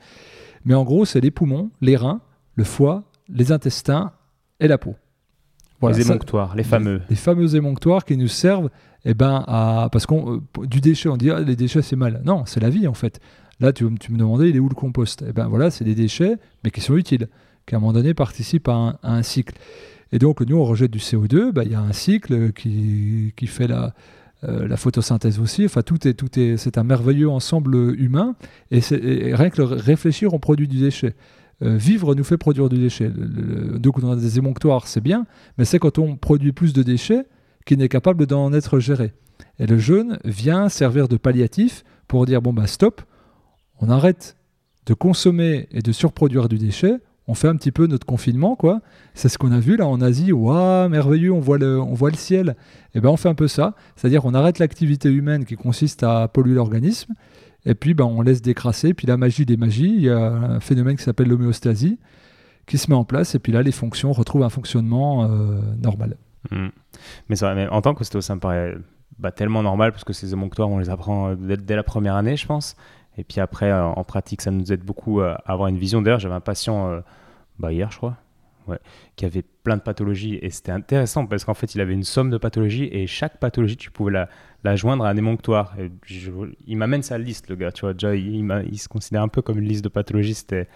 S1: mais en gros c'est les poumons, les reins, le foie, les intestins et la peau
S2: les émonctoires, les fameux.
S1: Les, fameux émonctoires qui nous servent, eh ben, à, parce qu'on euh, du déchet, on dit ah, les déchets c'est mal. Non, c'est la vie en fait. Là, tu, tu, me demandais, il est où le compost? Eh ben voilà, c'est des déchets, mais qui sont utiles, qui à un moment donné participent à un, cycle. Et donc, nous, on rejette du CO2, ben, il y a un cycle qui, qui fait la, euh, la photosynthèse aussi. Enfin, tout est, tout est, c'est un merveilleux ensemble humain. Et, et rien que le réfléchir, on produit du déchet. Euh, vivre nous fait produire du déchet. donc on a des émonctoires, c'est bien, mais c'est quand on produit plus de déchets qu'il n'est capable d'en être géré. Et le jeûne vient servir de palliatif pour dire bon bah stop, on arrête de consommer et de surproduire du déchet, on fait un petit peu notre confinement, quoi. C'est ce qu'on a vu là en Asie. Waouh, merveilleux, on voit le, on voit le ciel. Et eh ben on fait un peu ça, c'est-à-dire qu'on arrête l'activité humaine qui consiste à polluer l'organisme et puis, ben, on laisse décrasser. Puis la magie des magies, il y a un phénomène qui s'appelle l'homéostasie qui se met en place. Et puis là, les fonctions retrouvent un fonctionnement euh, normal.
S2: Hmm. Mais, ça, mais en tant qu'ostéo, ça me paraît bah, tellement normal parce que ces émonctoires, on les apprend dès, la première année, je pense. Et puis après, en pratique, ça nous aide beaucoup à avoir une vision. D'ailleurs, j'avais un patient bah, hier, je crois, qui avait plein de pathologies. Et c'était intéressant parce qu'en fait, il avait une somme de pathologies et chaque pathologie, tu pouvais la, la joindre à un émonctoire. Il m'amène sa liste, le gars. Tu vois, déjà, il, il, se considère un peu comme une liste de pathologies. C'était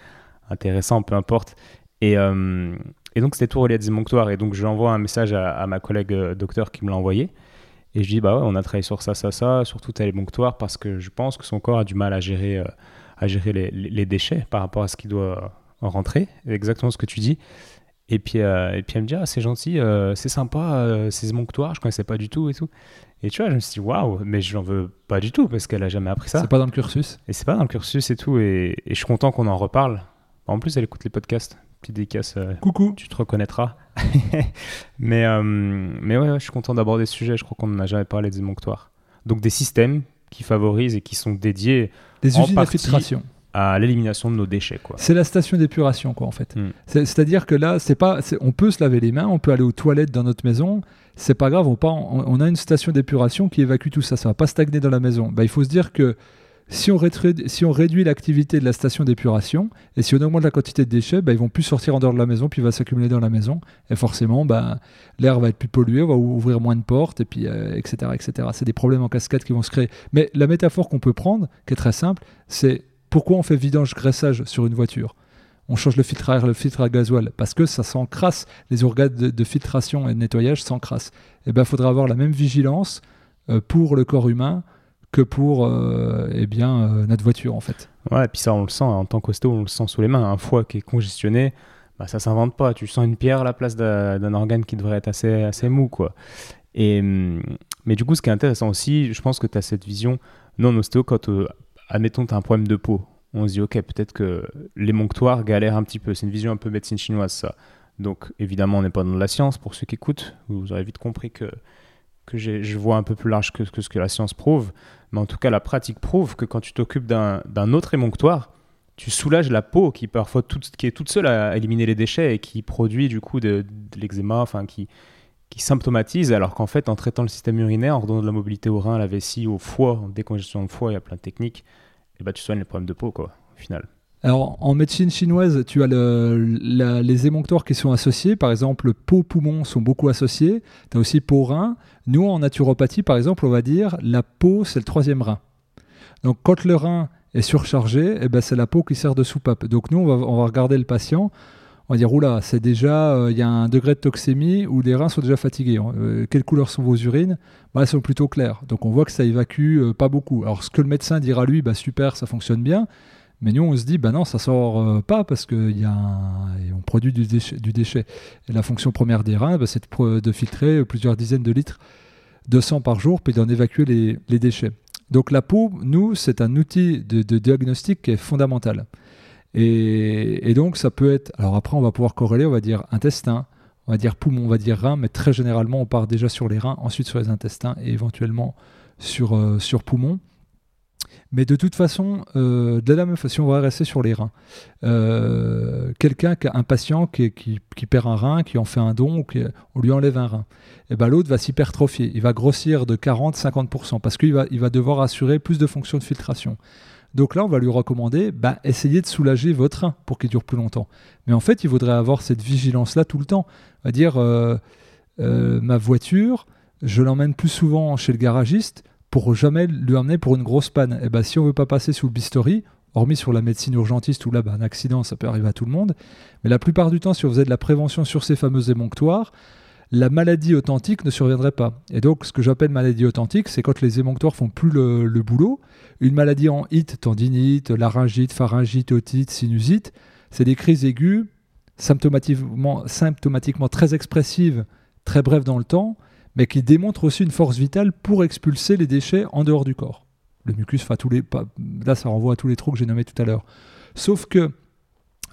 S2: intéressant, peu importe. Et, euh, et donc, c'était tout relié à des émonctoires. Et donc, je lui envoie un message à, ma collègue euh, docteur qui me l'a envoyé. Et je dis, bah ouais, on a travaillé sur ça, ça, ça, sur tout à émonctoire parce que je pense que son corps a du mal à gérer, euh, à gérer les, déchets par rapport à ce qu'il doit rentrer. Exactement ce que tu dis. Et puis, et puis elle me dit, ah, c'est gentil, c'est sympa, ces émonctoires, je connaissais pas du tout et tout. Et tu vois, je me suis dit, waouh, mais je n'en veux pas du tout parce qu'elle a jamais appris ça.
S1: C'est pas dans le cursus.
S2: Et c'est pas dans le cursus et tout. Et, et je suis content qu'on en reparle. En plus, elle écoute les podcasts. Petite dédicace. Euh,
S1: Coucou.
S2: Tu te reconnaîtras. mais, euh, mais ouais, je suis content d'aborder ce sujet. Je crois qu'on n'en a jamais parlé des émonctoires. Donc des systèmes qui favorisent et qui sont dédiés
S1: des usines à filtration
S2: à l'élimination de nos déchets.
S1: C'est la station d'épuration, quoi, en fait. Hmm. C'est-à-dire que là, c'est pas, on peut se laver les mains, on peut aller aux toilettes dans notre maison, c'est pas grave, on, on, a une station d'épuration qui évacue tout ça, ça va pas stagner dans la maison. Bah, il faut se dire que si on, réduit, si on réduit l'activité de la station d'épuration et si on augmente la quantité de déchets, bah, ils vont plus sortir en dehors de la maison, puis il va s'accumuler dans la maison. Et forcément, bah, l'air va être plus pollué, on va ouvrir moins de portes, et puis, etc. Euh, etc. C'est des problèmes en cascade qui vont se créer. Mais la métaphore qu'on peut prendre, qui est très simple, c'est pourquoi on fait vidange-graissage sur une voiture? On change le filtre à air, le filtre à gasoil, parce que ça s'encrasse, les organes de, filtration et de nettoyage s'encrassent. Et eh bien, il faudra avoir la même vigilance euh, pour le corps humain que pour euh, eh bien, euh, notre voiture, en fait.
S2: Ouais, et puis ça, on le sent, en tant qu'hosto, on le sent sous les mains. Un foie qui est congestionné, bah, ça s'invente pas. Tu sens une pierre à la place d'un organe qui devrait être assez, assez mou, quoi. Et, hum, mais du coup, ce qui est intéressant aussi, je pense que tu as cette vision non ostéo quand, admettons, tu as un problème de peau on se dit, ok, peut-être que l'émonctoire galère un petit peu. C'est une vision un peu médecine chinoise, ça. Donc, évidemment, on n'est pas dans la science. Pour ceux qui écoutent, vous aurez vite compris que, je vois un peu plus large que, ce que la science prouve. Mais en tout cas, la pratique prouve que quand tu t'occupes d'un autre émonctoire, tu soulages la peau qui, parfois, qui est toute seule à éliminer les déchets et qui produit du coup de, l'eczéma, enfin, qui, qui symptomatise, alors qu'en fait, en traitant le système urinaire, en redonnant de la mobilité au rein, à la vessie, au foie, en décongestion de foie, il y a plein de techniques bah, tu soignes les problèmes de peau, quoi, au final.
S1: Alors, en médecine chinoise, tu as les émonctoires qui sont associés. Par exemple, peau-poumon sont beaucoup associés. Tu as aussi peau-rein. Nous, en naturopathie, par exemple, on va dire la peau, c'est le troisième rein. Donc, quand le rein est surchargé, eh ben, c'est la peau qui sert de soupape. Donc, nous, on va regarder le patient. On va dire, oula, c'est déjà, euh, il y a un degré de toxémie où les reins sont déjà fatigués. Euh, quelle couleur sont vos urines? Bah, Elles sont plutôt claires. Donc on voit que ça évacue euh, pas beaucoup. Alors ce que le médecin dira lui, bah, super, ça fonctionne bien. Mais nous, on se dit, bah non, ça sort pas parce on produit du déchet, du déchet. Et la fonction première des reins, bah, c'est de, filtrer plusieurs dizaines de litres de sang par jour, puis d'en évacuer les, déchets. Donc la peau, nous, c'est un outil de diagnostic qui est fondamental. Et, donc, ça peut être. Alors, après, on va pouvoir corréler, on va dire intestin, on va dire poumon, on va dire rein, mais très généralement, on part déjà sur les reins, ensuite sur les intestins et éventuellement sur, euh, sur poumon. Mais de toute façon, euh, de la même façon, on va rester sur les reins. Euh, quelqu'un, un patient qui, qui, perd un rein, qui en fait un don, ou on lui enlève un rein, et eh ben l'autre va s'hypertrophier. Il va grossir de 40-50% parce qu'il va, il va devoir assurer plus de fonctions de filtration. Donc là, on va lui recommander, bah, essayez de soulager votre rein pour qu'il dure plus longtemps. Mais en fait, il faudrait avoir cette vigilance-là tout le temps. On va dire, euh, euh, ma voiture, je l'emmène plus souvent chez le garagiste pour jamais lui emmener pour une grosse panne. Et bah, si on veut pas passer sous le bistouri, hormis sur la médecine urgentiste où là, bah, un accident, ça peut arriver à tout le monde. Mais la plupart du temps, si on faisait de la prévention sur ces fameux émonctoires, la maladie authentique ne surviendrait pas. Et donc, ce que j'appelle maladie authentique, c'est quand les émonctoires font plus le, boulot. Une maladie en HIT, tendinite, laryngite, pharyngite, otite, sinusite, c'est des crises aiguës, symptomatiquement, très expressives, très brèves dans le temps, mais qui démontrent aussi une force vitale pour expulser les déchets en dehors du corps. Le mucus, tous les, là ça renvoie à tous les trous que j'ai nommés tout à l'heure. Sauf que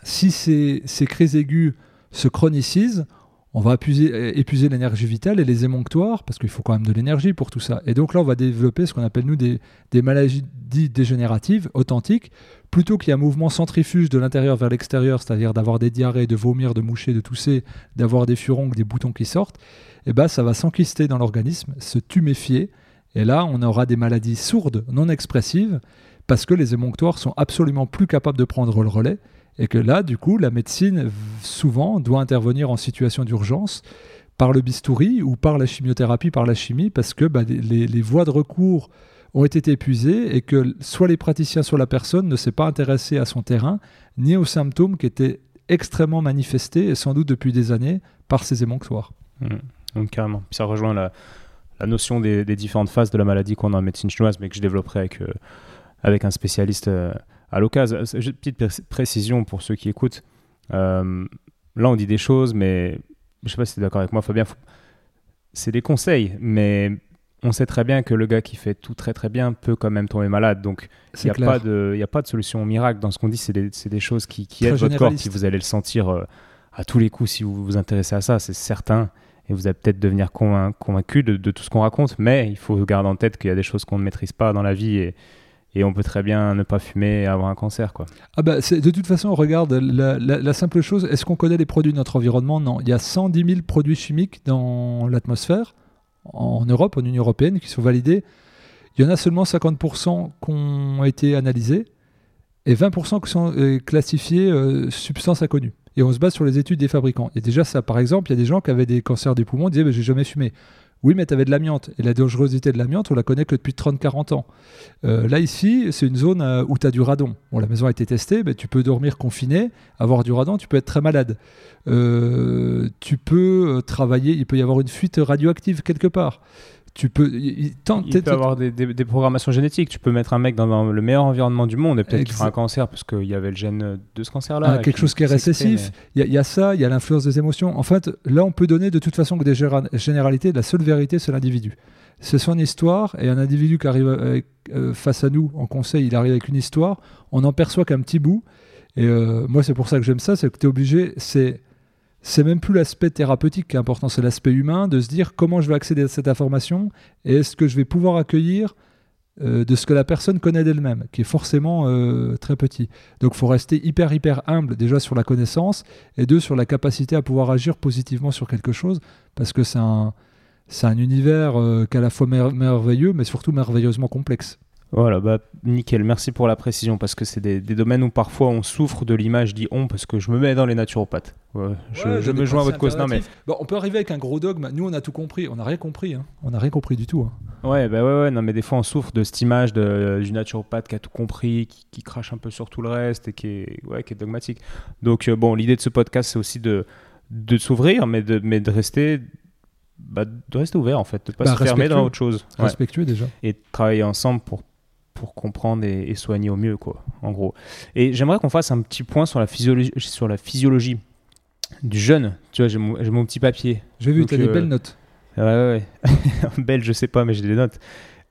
S1: si ces, ces crises aiguës se chronicisent, on va épuiser, l'énergie vitale et les émonctoires, parce qu'il faut quand même de l'énergie pour tout ça. Et donc là, on va développer ce qu'on appelle, nous, des, maladies dégénératives, authentiques, plutôt qu'il y ait un mouvement centrifuge de l'intérieur vers l'extérieur, c'est-à-dire d'avoir des diarrhées, de vomir, de moucher, de tousser, d'avoir des furoncles, des boutons qui sortent, eh ben ça va s'enquister dans l'organisme, se tuméfier, et là, on aura des maladies sourdes, non expressives, parce que les émonctoires sont absolument plus capables de prendre le relais et que là, du coup, la médecine souvent doit intervenir en situation d'urgence par le bistouri ou par la chimiothérapie, par la chimie, parce que bah, les, voies de recours ont été épuisées et que soit les praticiens, soit la personne ne s'est pas intéressé à son terrain, ni aux symptômes qui étaient extrêmement manifestés, et sans doute depuis des années, par ces émonctoires.
S2: Mmh. Donc carrément. Ça rejoint la, notion des, différentes phases de la maladie qu'on a en médecine chinoise, mais que je développerai avec, euh, un spécialiste euh, à l'occasion. Petite précision pour ceux qui écoutent. Euh, là, on dit des choses, mais je sais pas si tu es d'accord avec moi, Fabien. C'est des conseils, mais on sait très bien que le gars qui fait tout très très bien peut quand même tomber malade. Donc il n'y a, pas de, a pas de solution miracle dans ce qu'on dit. C'est des, des, choses qui, qui aident votre corps, si vous allez le sentir euh, à tous les coups si vous vous intéressez à ça, c'est certain. Et vous allez peut-être devenir convaincu de, de, tout ce qu'on raconte, mais il faut garder en tête qu'il y a des choses qu'on ne maîtrise pas dans la vie et, et on peut très bien ne pas fumer et avoir un cancer. Quoi.
S1: Ah bah de toute façon, regarde, la, simple chose, est-ce qu'on connaît les produits de notre environnement? Non. Il y a 110 000 produits chimiques dans l'atmosphère, en Europe, en Union Européenne, qui sont validés. Il y en a seulement 50% qui ont été analysés et 20% qui sont euh, classifiés euh, substances inconnues. Et on se base sur les études des fabricants. Et déjà, ça, par exemple, il y a des gens qui avaient des cancers du poumon, disaient, j'ai jamais fumé. Oui, mais tu avais de l'amiante. Et la dangerosité de l'amiante, on la connaît que depuis 30-40 ans. Euh, là, ici, c'est une zone euh, où tu as du radon. Bon, la maison a été testée, mais tu peux dormir confiné, avoir du radon, tu peux être très malade. Euh, tu peux travailler, il peut y avoir une fuite radioactive quelque part tu peux.
S2: Il, peut avoir des, programmations génétiques. Tu peux mettre un mec dans, le meilleur environnement du monde et peut-être qu'il fera un cancer parce qu'il y avait le gène de ce cancer-là.
S1: Ah, quelque chose qui est récessif. Il y, a ça, il y a l'influence des émotions. En fait, là, on peut donner de toute façon que des généralités. La seule vérité, c'est l'individu. C'est son histoire et un individu qui arrive euh, face à nous en conseil, il arrive avec une histoire. On n'en perçoit qu'un petit bout. Et euh, moi, c'est pour ça que j'aime ça, c'est que tu es obligé. C'est c'est même plus l'aspect thérapeutique qui est important, c'est l'aspect humain de se dire comment je vais accéder à cette information et est-ce que je vais pouvoir accueillir euh, de ce que la personne connaît d'elle-même, qui est forcément euh, très petit. Donc il faut rester hyper hyper humble déjà sur la connaissance et deux sur la capacité à pouvoir agir positivement sur quelque chose parce que c'est un, univers euh, qui la fois merveilleux mais surtout merveilleusement complexe.
S2: Voilà, bah, nickel, merci pour la précision, parce que c'est des, domaines où parfois on souffre de l'image, dit on, parce que je me mets dans les naturopathes. je, me joins à votre cause. Non, mais...
S1: on peut arriver avec un gros dogme, nous on a tout compris, on n'a rien compris, hein. on n'a rien compris du tout. Hein.
S2: Ouais, bah ouais, ouais, non, mais des fois on souffre de cette image de, du naturopathe qui a tout compris, qui, crache un peu sur tout le reste et qui est, ouais, qui est dogmatique. Donc, euh, bon, l'idée de ce podcast, c'est aussi de, de s'ouvrir, mais de, mais de rester bah, de rester ouvert en fait, de pas bah, se fermer dans autre chose.
S1: Respectueux déjà.
S2: Et de travailler ensemble pour pour comprendre et, soigner au mieux, quoi, en gros. Et j'aimerais qu'on fasse un petit point sur la physiologie, sur la physiologie du jeune. Tu vois, j'ai mon, petit papier.
S1: J'ai vu, tu as des euh, belles notes.
S2: Ouais, ouais. Belles, je sais pas, mais j'ai des notes.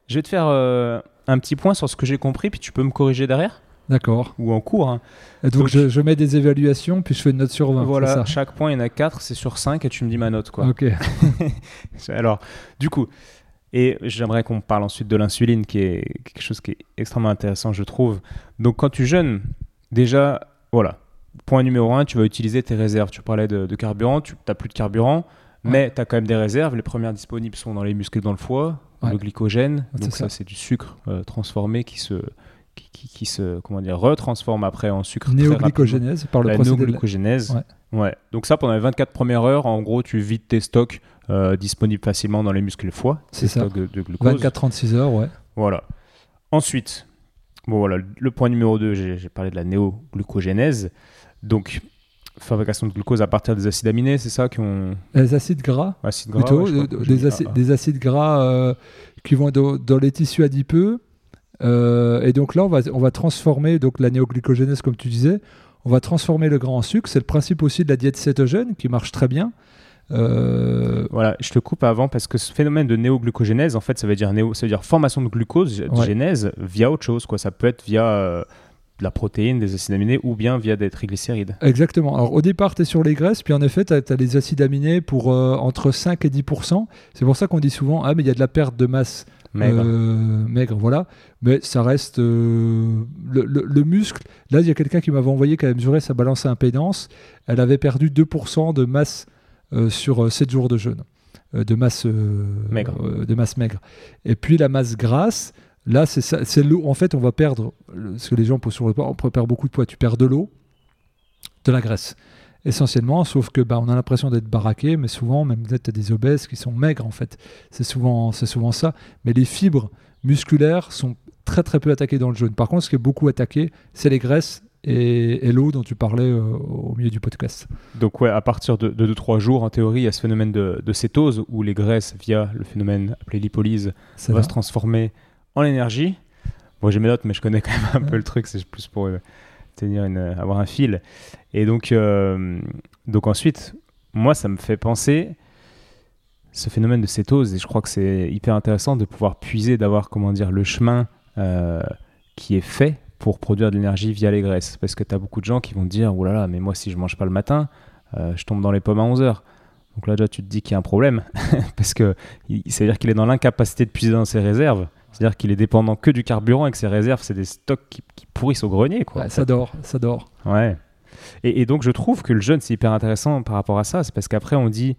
S2: Je vais te faire euh, un petit point sur ce que j'ai compris, puis tu peux me corriger derrière
S1: D'accord.
S2: Ou en cours. Hein.
S1: Donc, je, mets des évaluations, puis je fais une note sur 20.
S2: Voilà, chaque point, il y en a 4, c'est sur 5, et tu me dis ma note. Quoi.
S1: Ok.
S2: Alors, du coup, et j'aimerais qu'on parle ensuite de l'insuline, qui est quelque chose qui est extrêmement intéressant, je trouve. Donc, quand tu jeûnes, déjà, voilà, point numéro un, tu vas utiliser tes réserves. Tu parlais de, carburant, tu n'as plus de carburant, mais tu as quand même des réserves. Les premières disponibles sont dans les muscles et dans le foie, le glycogène. donc, ça, c'est du sucre euh, transformé qui se. Qui, qui, se comment dire retransforme après en sucre
S1: néoglycogénèse par le
S2: la néoglycogénèse ouais. ouais. donc ça pendant les 24 premières heures en gros tu vides tes stocks euh, disponible facilement dans les muscles foie.
S1: C'est ça. De, 24-36 heures, ouais.
S2: Voilà. Ensuite, bon, voilà, le point numéro 2, j'ai parlé de la néoglucogénèse. Donc, fabrication de glucose à partir des acides aminés, c'est ça qui ont...
S1: Les acides gras,
S2: acides
S1: gras plutôt, des, acides, gras euh, qui vont dans, les tissus adipeux. Euh, et donc là, on va, on va transformer donc, la néoglycogénèse, comme tu disais, on va transformer le gras en sucre. C'est le principe aussi de la diète cétogène qui marche très bien.
S2: Euh, voilà, je te coupe avant parce que ce phénomène de néoglucogénèse, en fait, ça veut dire, néo, ça veut dire formation de glucose, de génèse, via autre chose. Quoi. Ça peut être via euh, de la protéine, des acides aminés ou bien via des triglycérides.
S1: Exactement. Alors au départ, tu es sur les graisses, puis en effet, tu as, les acides aminés pour euh, entre 5 et 10%. C'est pour ça qu'on dit souvent Ah, mais il y a de la perte de masse. Maigre. maigre, voilà. Mais ça reste le, le, muscle. Là, il y a quelqu'un qui m'avait envoyé, qui avait mesuré sa balance à impédance. Elle avait perdu 2% de masse sur 7 euh, jours de jeûne, euh, de, masse,
S2: maigre.
S1: de masse maigre. Et puis la masse grasse, Là, c'est l'eau. En fait, on va perdre, ce que les gens posent sur le poids, on perd beaucoup de poids. Tu perds de l'eau, de la graisse, essentiellement, sauf que bah, on a l'impression d'être baraqué, mais souvent, même peut-être des obèses qui sont maigres, en fait. C'est souvent, c'est souvent ça. Mais les fibres musculaires sont très très peu attaquées dans le jeûne. Par contre, ce qui est beaucoup attaqué, c'est les graisses et, l'eau dont tu parlais euh, au milieu du podcast.
S2: Donc ouais, à partir de 2-3 jours, en théorie, il y a ce phénomène de, cétose où les graisses, via le phénomène appelé lipolyse, vont se transformer en énergie. Bon, j'ai mes notes, mais je connais quand même un peu le truc, c'est plus pour euh, tenir une, avoir un fil. Et donc, euh, donc ensuite, moi, ça me fait penser ce phénomène de cétose, et je crois que c'est hyper intéressant de pouvoir puiser, d'avoir, comment dire, le chemin qui est fait pour produire de l'énergie via les graisses. Parce que tu as beaucoup de gens qui vont te dire, oh là là, mais moi si je mange pas le matin, euh, je tombe dans les pommes à 11h. Donc là déjà tu te dis qu'il y a un problème, parce que ça veut dire qu'il est dans l'incapacité de puiser dans ses réserves. C'est-à-dire qu'il est dépendant que du carburant et que ses réserves, c'est des stocks qui, pourrissent au grenier. Quoi,
S1: ça dort, ça dort.
S2: Ouais. Et, donc je trouve que le jeûne, c'est hyper intéressant par rapport à ça. C'est parce qu'après on dit,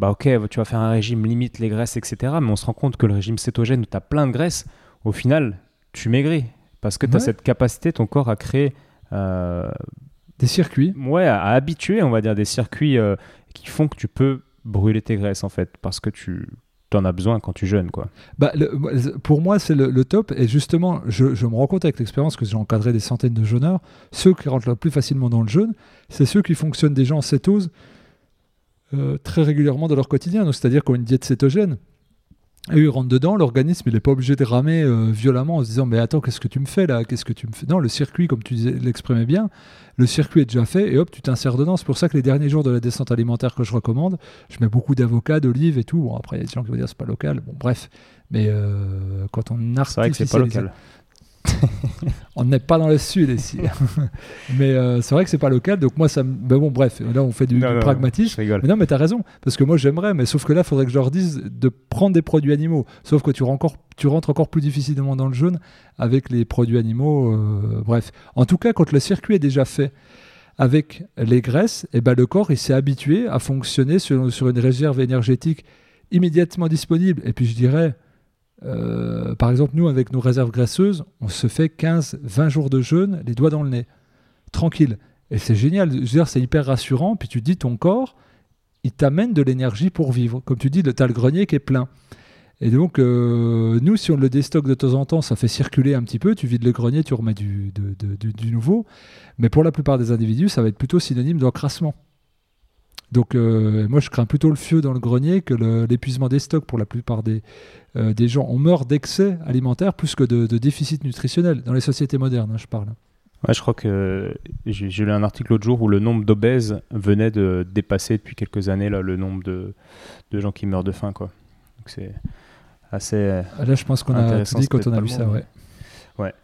S2: bah ok, tu vas faire un régime limite les graisses, etc. Mais on se rend compte que le régime cétogène où tu as plein de graisses, au final, tu maigris. Parce que tu as cette capacité, ton corps, à créer. Euh,
S1: des circuits
S2: Ouais, à, habituer, on va dire, des circuits euh, qui font que tu peux brûler tes graisses, en fait, parce que tu en as besoin quand tu jeûnes, quoi.
S1: Bah, pour moi, c'est le, top. Et justement, je, me rends compte avec l'expérience que j'ai encadré des centaines de jeûneurs, ceux qui rentrent le plus facilement dans le jeûne, c'est ceux qui fonctionnent déjà en cétose euh, très régulièrement dans leur quotidien. C'est-à-dire qu'on a une diète cétogène. Et ils rentrent dedans, l'organisme il n'est pas obligé de ramer euh, violemment en se disant mais attends qu'est-ce que tu me fais là? Qu'est-ce que tu me fais? Non, le circuit comme tu l'exprimais bien, le circuit est déjà fait et hop tu t'insères dedans. C'est pour ça que les derniers jours de la descente alimentaire que je recommande, je mets beaucoup d'avocats, d'olives et tout. Bon après il y a des gens qui vont dire c'est pas local, bon bref, mais euh, quand on artificialise...
S2: C'est vrai que c'est pas local.
S1: on n'est pas dans le sud ici. mais euh, c'est vrai que c'est pas local. Donc moi, ça ben bon, bref, là, on fait du, pragmatisme. mais non, mais tu as raison. Parce que moi, j'aimerais, mais sauf que là, il faudrait que je leur dise de prendre des produits animaux. Sauf que tu, encore, tu rentres encore plus difficilement dans le jaune avec les produits animaux. Euh, bref. En tout cas, quand le circuit est déjà fait, avec les graisses, et eh ben, le corps il s'est habitué à fonctionner sur, sur, une réserve énergétique immédiatement disponible. Et puis je dirais, euh, par exemple, nous, avec nos réserves graisseuses, on se fait 15-20 jours de jeûne, les doigts dans le nez, tranquille. Et c'est génial, c'est hyper rassurant. Puis tu dis, ton corps, il t'amène de l'énergie pour vivre. Comme tu dis, tu as le grenier qui est plein. Et donc, euh, nous, si on le déstocke de temps en temps, ça fait circuler un petit peu. Tu vides le grenier, tu remets du, du nouveau. Mais pour la plupart des individus, ça va être plutôt synonyme d'encrassement. Donc euh, moi je crains plutôt le feu dans le grenier que l'épuisement des stocks pour la plupart des, euh, des gens. On meurt d'excès alimentaire plus que de, déficit nutritionnel dans les sociétés modernes, hein, je parle.
S2: Ouais, je crois que j'ai lu un article l'autre jour où le nombre d'obèses venait de dépasser depuis quelques années là, le nombre de, de gens qui meurent de faim. Quoi. Donc c'est assez.
S1: Ah, là je pense qu'on a tout dit quand on a vu ça. Ouais.
S2: ouais.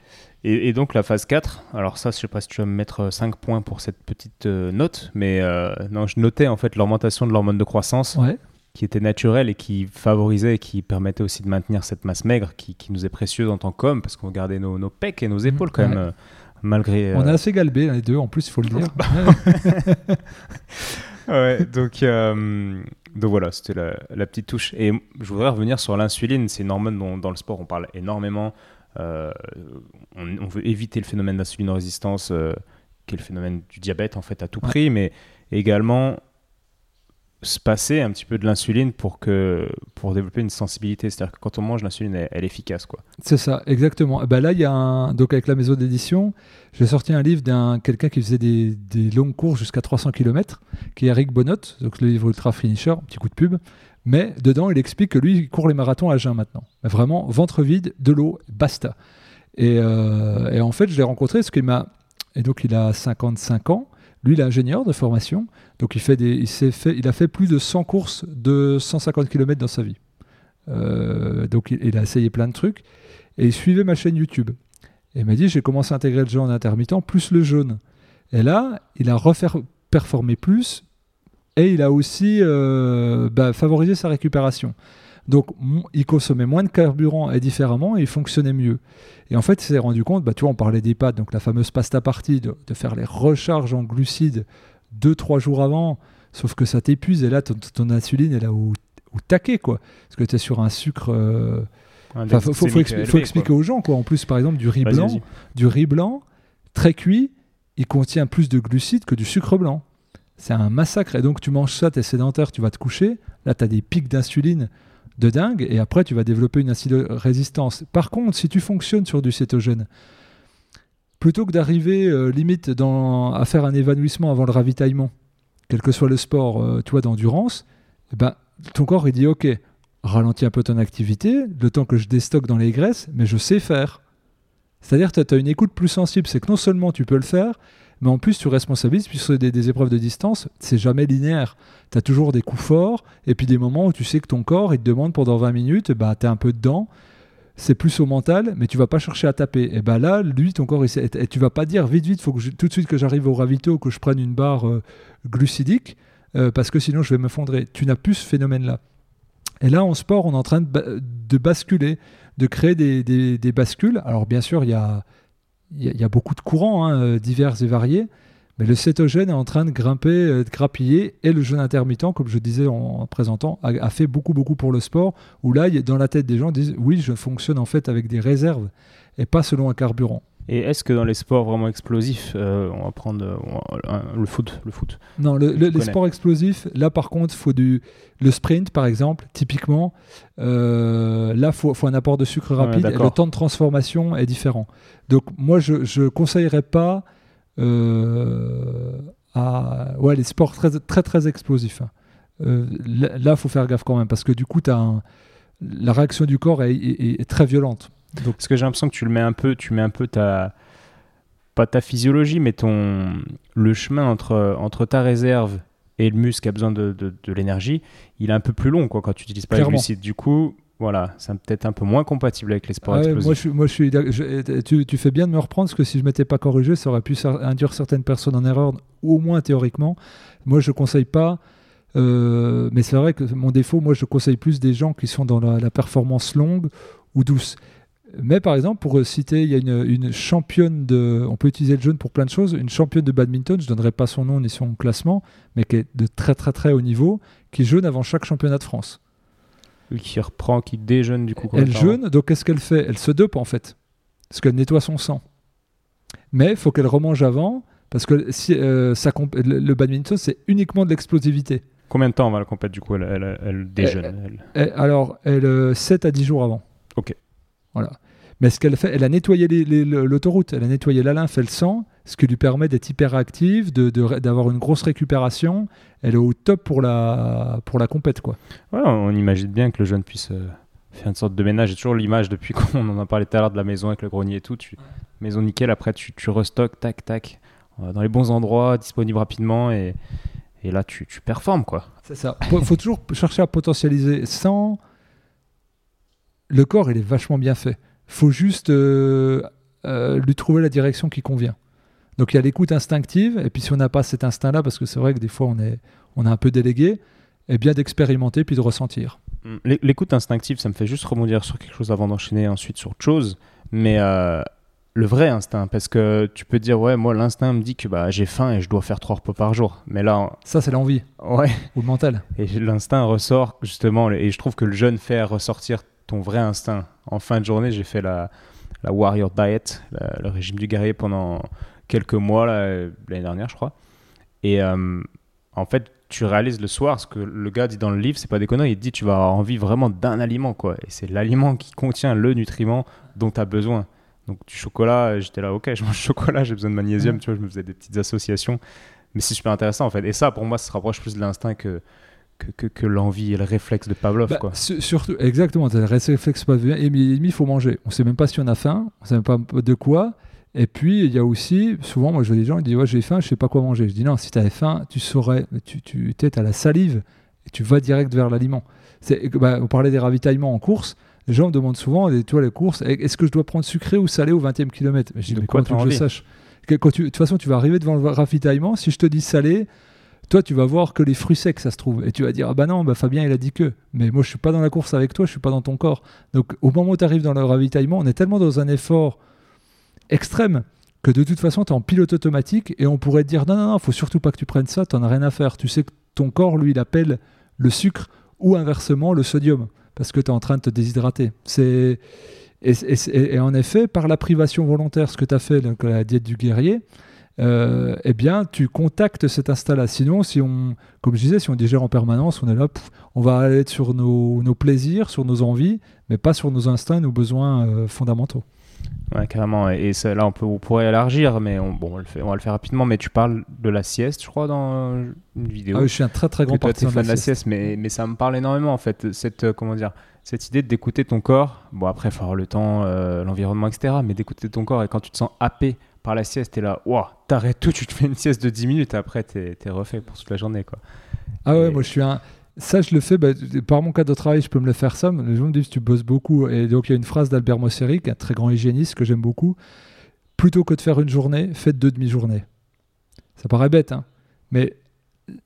S2: Et, donc la phase 4, alors ça, je sais pas si tu vas me mettre 5 points pour cette petite euh, note, mais euh, non, je notais en fait l'augmentation de l'hormone de croissance qui était naturelle et qui favorisait et qui permettait aussi de maintenir cette masse maigre qui, qui nous est précieuse en tant qu'homme parce qu'on gardait nos, nos, pecs et nos épaules quand même. Euh, malgré,
S1: On est assez galbé les deux, en plus, il faut le dire.
S2: ouais, donc, donc voilà, c'était la, la, petite touche. Et je voudrais revenir sur l'insuline. C'est une hormone dont dans le sport on parle énormément. Euh, on, veut éviter le phénomène d'insulinorésistance, euh, qui est le phénomène du diabète en fait à tout prix, mais également se passer un petit peu de l'insuline pour que pour développer une sensibilité. C'est-à-dire que quand on mange l'insuline elle, est efficace quoi.
S1: C'est ça exactement. Ben là il y a un donc avec la maison d'édition j'ai sorti un livre d'un quelqu'un qui faisait des, des longues courses jusqu'à 300 km qui est Eric Bonnot donc le livre Ultra Finisher petit coup de pub mais dedans, il explique que lui, il court les marathons à jeun maintenant. vraiment, ventre vide, de l'eau, basta. Euh, et, en fait, je l'ai rencontré, ce qu'il m'a. Et donc, il a 55 ans. Lui, il est ingénieur de formation. Donc, il, fait des, il, fait, il a fait plus de 100 courses de 150 km dans sa vie. Euh, donc, il, a essayé plein de trucs. Et il suivait ma chaîne YouTube. Et il m'a dit j'ai commencé à intégrer le jeûne intermittent plus le jaune. Et là, il a refait performer plus, et il a aussi euh, bah, favorisé sa récupération. Donc il consommait moins de carburant et différemment et il fonctionnait mieux. Et en fait, il s'est rendu compte, bah, tu vois, on parlait des pâtes, donc la fameuse pasta partie, de, faire les recharges en glucides 2-3 jours avant, sauf que ça t'épuise et là, ton, insuline est là au, taquet, quoi. Parce que tu es sur un sucre. Euh, Enfin,
S2: index
S1: faut, faut, faut
S2: glycémique
S1: expli-
S2: élevé,
S1: faut expliquer
S2: quoi.
S1: aux gens quoi. En plus, par exemple, du riz blanc, du riz blanc très cuit, il contient plus de glucides que du sucre blanc. C'est un massacre. Et donc, tu manges ça, tu es sédentaire, tu vas te coucher. Là, tu as des pics d'insuline de dingue. Et après, tu vas développer une insulino-résistance. Par contre, si tu fonctionnes sur du cétogène, plutôt que d'arriver euh, limite à faire un évanouissement avant le ravitaillement, quel que soit le sport, euh, d'endurance, eh ben, ton corps, il dit OK, ralentis un peu ton activité, le temps que je déstocke dans les graisses, mais je sais faire. C'est-à-dire que tu as une écoute plus sensible. C'est que non seulement tu peux le faire, mais en plus tu responsabilises, puisque des, des épreuves de distance, c'est jamais linéaire. Tu as toujours des coups forts, et puis des moments où tu sais que ton corps, il te demande pendant 20 minutes, bah, tu es un peu dedans, c'est plus au mental, mais tu vas pas chercher à taper. Et ben là, lui, ton corps, et tu vas pas dire vite, vite, faut que tout de suite que j'arrive au ravito, que je prenne une barre euh, glucidique, euh, parce que sinon je vais me fondrer. Tu n'as plus ce phénomène-là. Et là, en sport, on est en train de, ba- de basculer, de créer des bascules. Alors, bien sûr, il y a, il y a- beaucoup de courants hein, euh, divers et variés, mais le cétogène est en train de grimper, euh, de grappiller, et le jeûne intermittent, comme je disais en, en présentant, a, fait beaucoup, beaucoup pour le sport, où là, dans la tête des gens, ils disent oui, je fonctionne en fait avec des réserves, et pas selon un carburant.
S2: Et est-ce que dans les sports vraiment explosifs, euh, on va prendre euh, un- le foot, le foot?
S1: Non, le- le- les sports explosifs, là par contre, faut du le sprint par exemple, typiquement, euh, là faut, faut un apport de sucre
S2: Ouais,
S1: rapide. et le temps de transformation est différent. Donc moi je je conseillerais pas euh, à ouais les sports très très très explosifs. hein. Euh, là, faut faire gaffe quand même parce que du coup un- la réaction du corps est, est- est très violente. Donc
S2: Parce que j'ai l'impression que tu le mets un peu, tu mets un peu ta pas ta physiologie, mais ton le chemin entre entre ta réserve et le muscle qui a besoin de, de, de l'énergie, il est un peu plus long quoi quand tu n'utilises pas les glucides. Du coup, voilà, c'est peut-être un peu moins compatible avec les sports
S1: Ouais,
S2: explosifs.
S1: moi, je, suis- moi, je suis, je- tu, tu fais bien de me reprendre parce que si je m'étais pas corrigé, ça aurait pu induire certaines personnes en erreur, au moins théoriquement. Moi, je conseille pas. euh, mais c'est vrai que mon défaut, moi, je conseille plus des gens qui sont dans la, la performance longue ou douce. Mais par exemple, pour euh, citer, il y a une, une championne de. On peut utiliser le jeûne pour plein de choses. Une championne de badminton, je ne donnerai pas son nom ni son classement, mais qui est de très très très haut niveau, qui jeûne avant chaque championnat de France.
S2: Qui reprend, qui déjeune du coup.
S1: Elle
S2: temps
S1: jeûne, donc qu'est-ce qu'elle fait? Elle se dope en fait, parce qu'elle nettoie son sang. Mais il faut qu'elle remange avant, parce que si, euh, ça comp- le, badminton, c'est uniquement de l'explosivité.
S2: Combien de temps va la compète du coup Elle, elle, elle déjeune. elle?
S1: Et alors, elle, euh, 7 à 10 jours avant.
S2: Ok.
S1: Voilà. Mais ce qu'elle fait, elle a nettoyé l'autoroute, elle a nettoyé la lymphe et le sang, ce qui lui permet d'être hyperactive, de- de- d'avoir une grosse récupération. Elle est au top pour la, pour la compète, quoi.
S2: Ouais, on imagine bien que le jeune puisse euh, faire une sorte de ménage. J'ai toujours l'image depuis qu'on en a parlé tout à l'heure de la maison avec le grenier et tout. Tu, maison nickel, après tu, tu restockes, tac, tac, euh, dans les bons endroits, disponible rapidement et, et là tu, tu performes quoi.
S1: C'est ça. Il faut toujours chercher à potentialiser sans. Le corps, il est vachement bien fait. faut juste euh, euh, lui trouver la direction qui convient. Donc il y a l'écoute instinctive, et puis si on n'a pas cet instinct-là, parce que c'est vrai que des fois on est, on est un peu délégué, et bien d'expérimenter puis de ressentir.
S2: L'é- L'écoute instinctive, ça me fait juste rebondir sur quelque chose avant d'enchaîner ensuite sur autre chose. Mais euh, le vrai instinct, parce que tu peux dire, ouais, moi l'instinct me dit que bah, j'ai faim et je dois faire trois repas par jour. Mais là,
S1: Ça, c'est l'envie,
S2: ouais,
S1: ou le mental.
S2: Et l'instinct ressort justement, et je trouve que le jeûne fait ressortir ton vrai instinct. En fin de journée, j'ai fait la, la Warrior Diet, la- le régime du guerrier pendant quelques mois, l'année dernière, je crois. Et euh, en fait, tu réalises le soir, ce que le gars dit dans le livre, c'est pas conneries, il dit tu vas avoir envie vraiment d'un aliment, quoi. Et c'est l'aliment qui contient le nutriment dont tu as besoin. Donc du chocolat, j'étais là, ok, je mange chocolat, j'ai besoin de magnésium, tu vois, je me faisais des petites associations. Mais c'est super intéressant en fait. Et ça, pour moi, ça se rapproche plus de l'instinct que, que, que, que l'envie et le réflexe de Pavlov,
S1: Bah,
S2: quoi.
S1: su- surtout, exactement, tu as le réflexe bien, et il faut manger. On sait même pas si on a faim, on sait même pas de quoi. Et puis, il y a aussi, souvent, moi je vois des gens, ils disent Ouais, j'ai faim, je sais pas quoi manger. Je dis Non, si tu avais faim, tu saurais, tu, tu as la salive et tu vas direct vers l'aliment. Bah, on parlait des ravitaillements en course. Les gens me demandent souvent, et toi, les courses, est-ce que je dois prendre sucré ou salé au 20e kilomètre? Je dis Mais
S2: quoi
S1: comment tu veux que je sache? Quand tu- De toute façon, tu vas arriver devant le ravitaillement. Si je te dis salé, toi, tu vas voir que les fruits secs, ça se trouve. Et tu vas dire, ah bah non, bah Fabien, il a dit que. Mais moi, je suis pas dans la course avec toi, je suis pas dans ton corps. Donc, au moment où tu arrives dans le ravitaillement, on est tellement dans un effort extrême que de toute façon, tu es en pilote automatique et on pourrait te dire, non, non, non, faut surtout pas que tu prennes ça, tu as rien à faire. Tu sais que ton corps, lui, il appelle le sucre ou inversement le sodium. parce que tu es en train de te déshydrater. C'est et, en effet, par la privation volontaire, ce que tu as fait, donc la diète du guerrier, euh, eh bien, tu contactes cet instant-là. Sinon, si on, comme je disais, si on digère en permanence, on est là, on va aller sur nos, nos, plaisirs, sur nos envies, mais pas sur nos instincts, nos besoins euh, fondamentaux.
S2: Ouais, carrément. Et là, on, peut, on pourrait élargir, mais on, bon, on, le fait, on va le faire rapidement. Mais tu parles de la sieste, je crois, dans une vidéo.
S1: Ah je suis un très très grand partisan
S2: de, la, sieste. mais, mais ça me parle énormément, en fait. Cette, euh, comment dire, cette idée d'écouter ton corps. Bon, après, il faut avoir le temps, l'environnement, etc. Mais d'écouter ton corps et quand tu te sens happé par la sieste, t'es là, waouh, t'arrêtes tout, tu te fais une sieste de 10 minutes, après t'es es refait pour toute la journée. quoi.
S1: Ah ouais, moi je suis un. Ça, je le fais, bah, par mon cadre de travail, je peux me le faire ça. Les gens me disent, tu bosses beaucoup. Et donc, il y a une phrase d'Albert Mosseri, un très grand hygiéniste que j'aime beaucoup. Plutôt que de faire une journée, faites deux demi-journées. Ça paraît bête, hein. Mais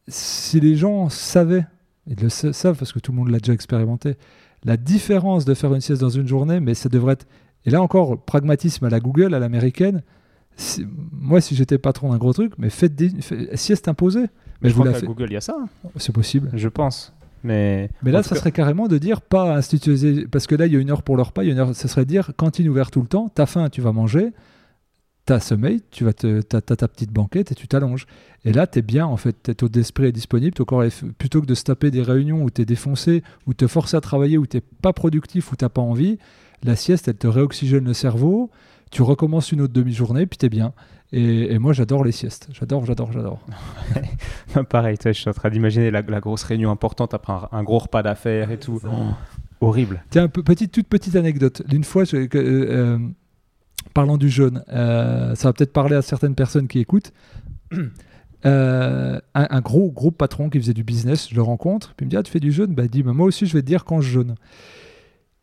S1: si les gens savaient, ils le savent parce que tout le monde l'a déjà expérimenté, la différence de faire une sieste dans une journée, mais ça devrait être. Et là encore, pragmatisme à la Google, à l'américaine, moi, si j'étais patron d'un gros truc, mais faites des sieste imposée.
S2: Mais je, vous crois qu'à Google, il y a ça.
S1: C'est possible.
S2: Je pense. Mais,
S1: mais là, ça serait carrément de dire pas instituer, parce que là, il y a une heure pour leur repas, il y a une heure, ça serait dire cantine ouverte tout le temps, t'as faim, tu vas manger, t'as sommeil, tu vas te, t'as, ta petite banquette et tu t'allonges. Et là, t'es bien, en fait, taux d'esprit est disponible, ton corps plutôt que de se taper des réunions où t'es défoncé, où te forcer à travailler, où t'es pas productif, où t'as pas envie, la sieste, elle te réoxygène le cerveau, tu recommences une autre demi-journée, puis t'es bien. Et, moi, j'adore les siestes. J'adore, j'adore, j'adore.
S2: Pareil, je suis en train d'imaginer la, grosse réunion importante après un, gros repas d'affaires et tout. horrible.
S1: Tiens, petite, toute petite anecdote. D'une fois, euh, euh, parlant du jeûne, euh, ça va peut-être parler à certaines personnes qui écoutent. un, un, gros, gros patron qui faisait du business, je le rencontre, puis il me dit Ah, tu fais du jeûne? Bah, Il dit bah, Moi aussi, je vais te dire quand je jeûne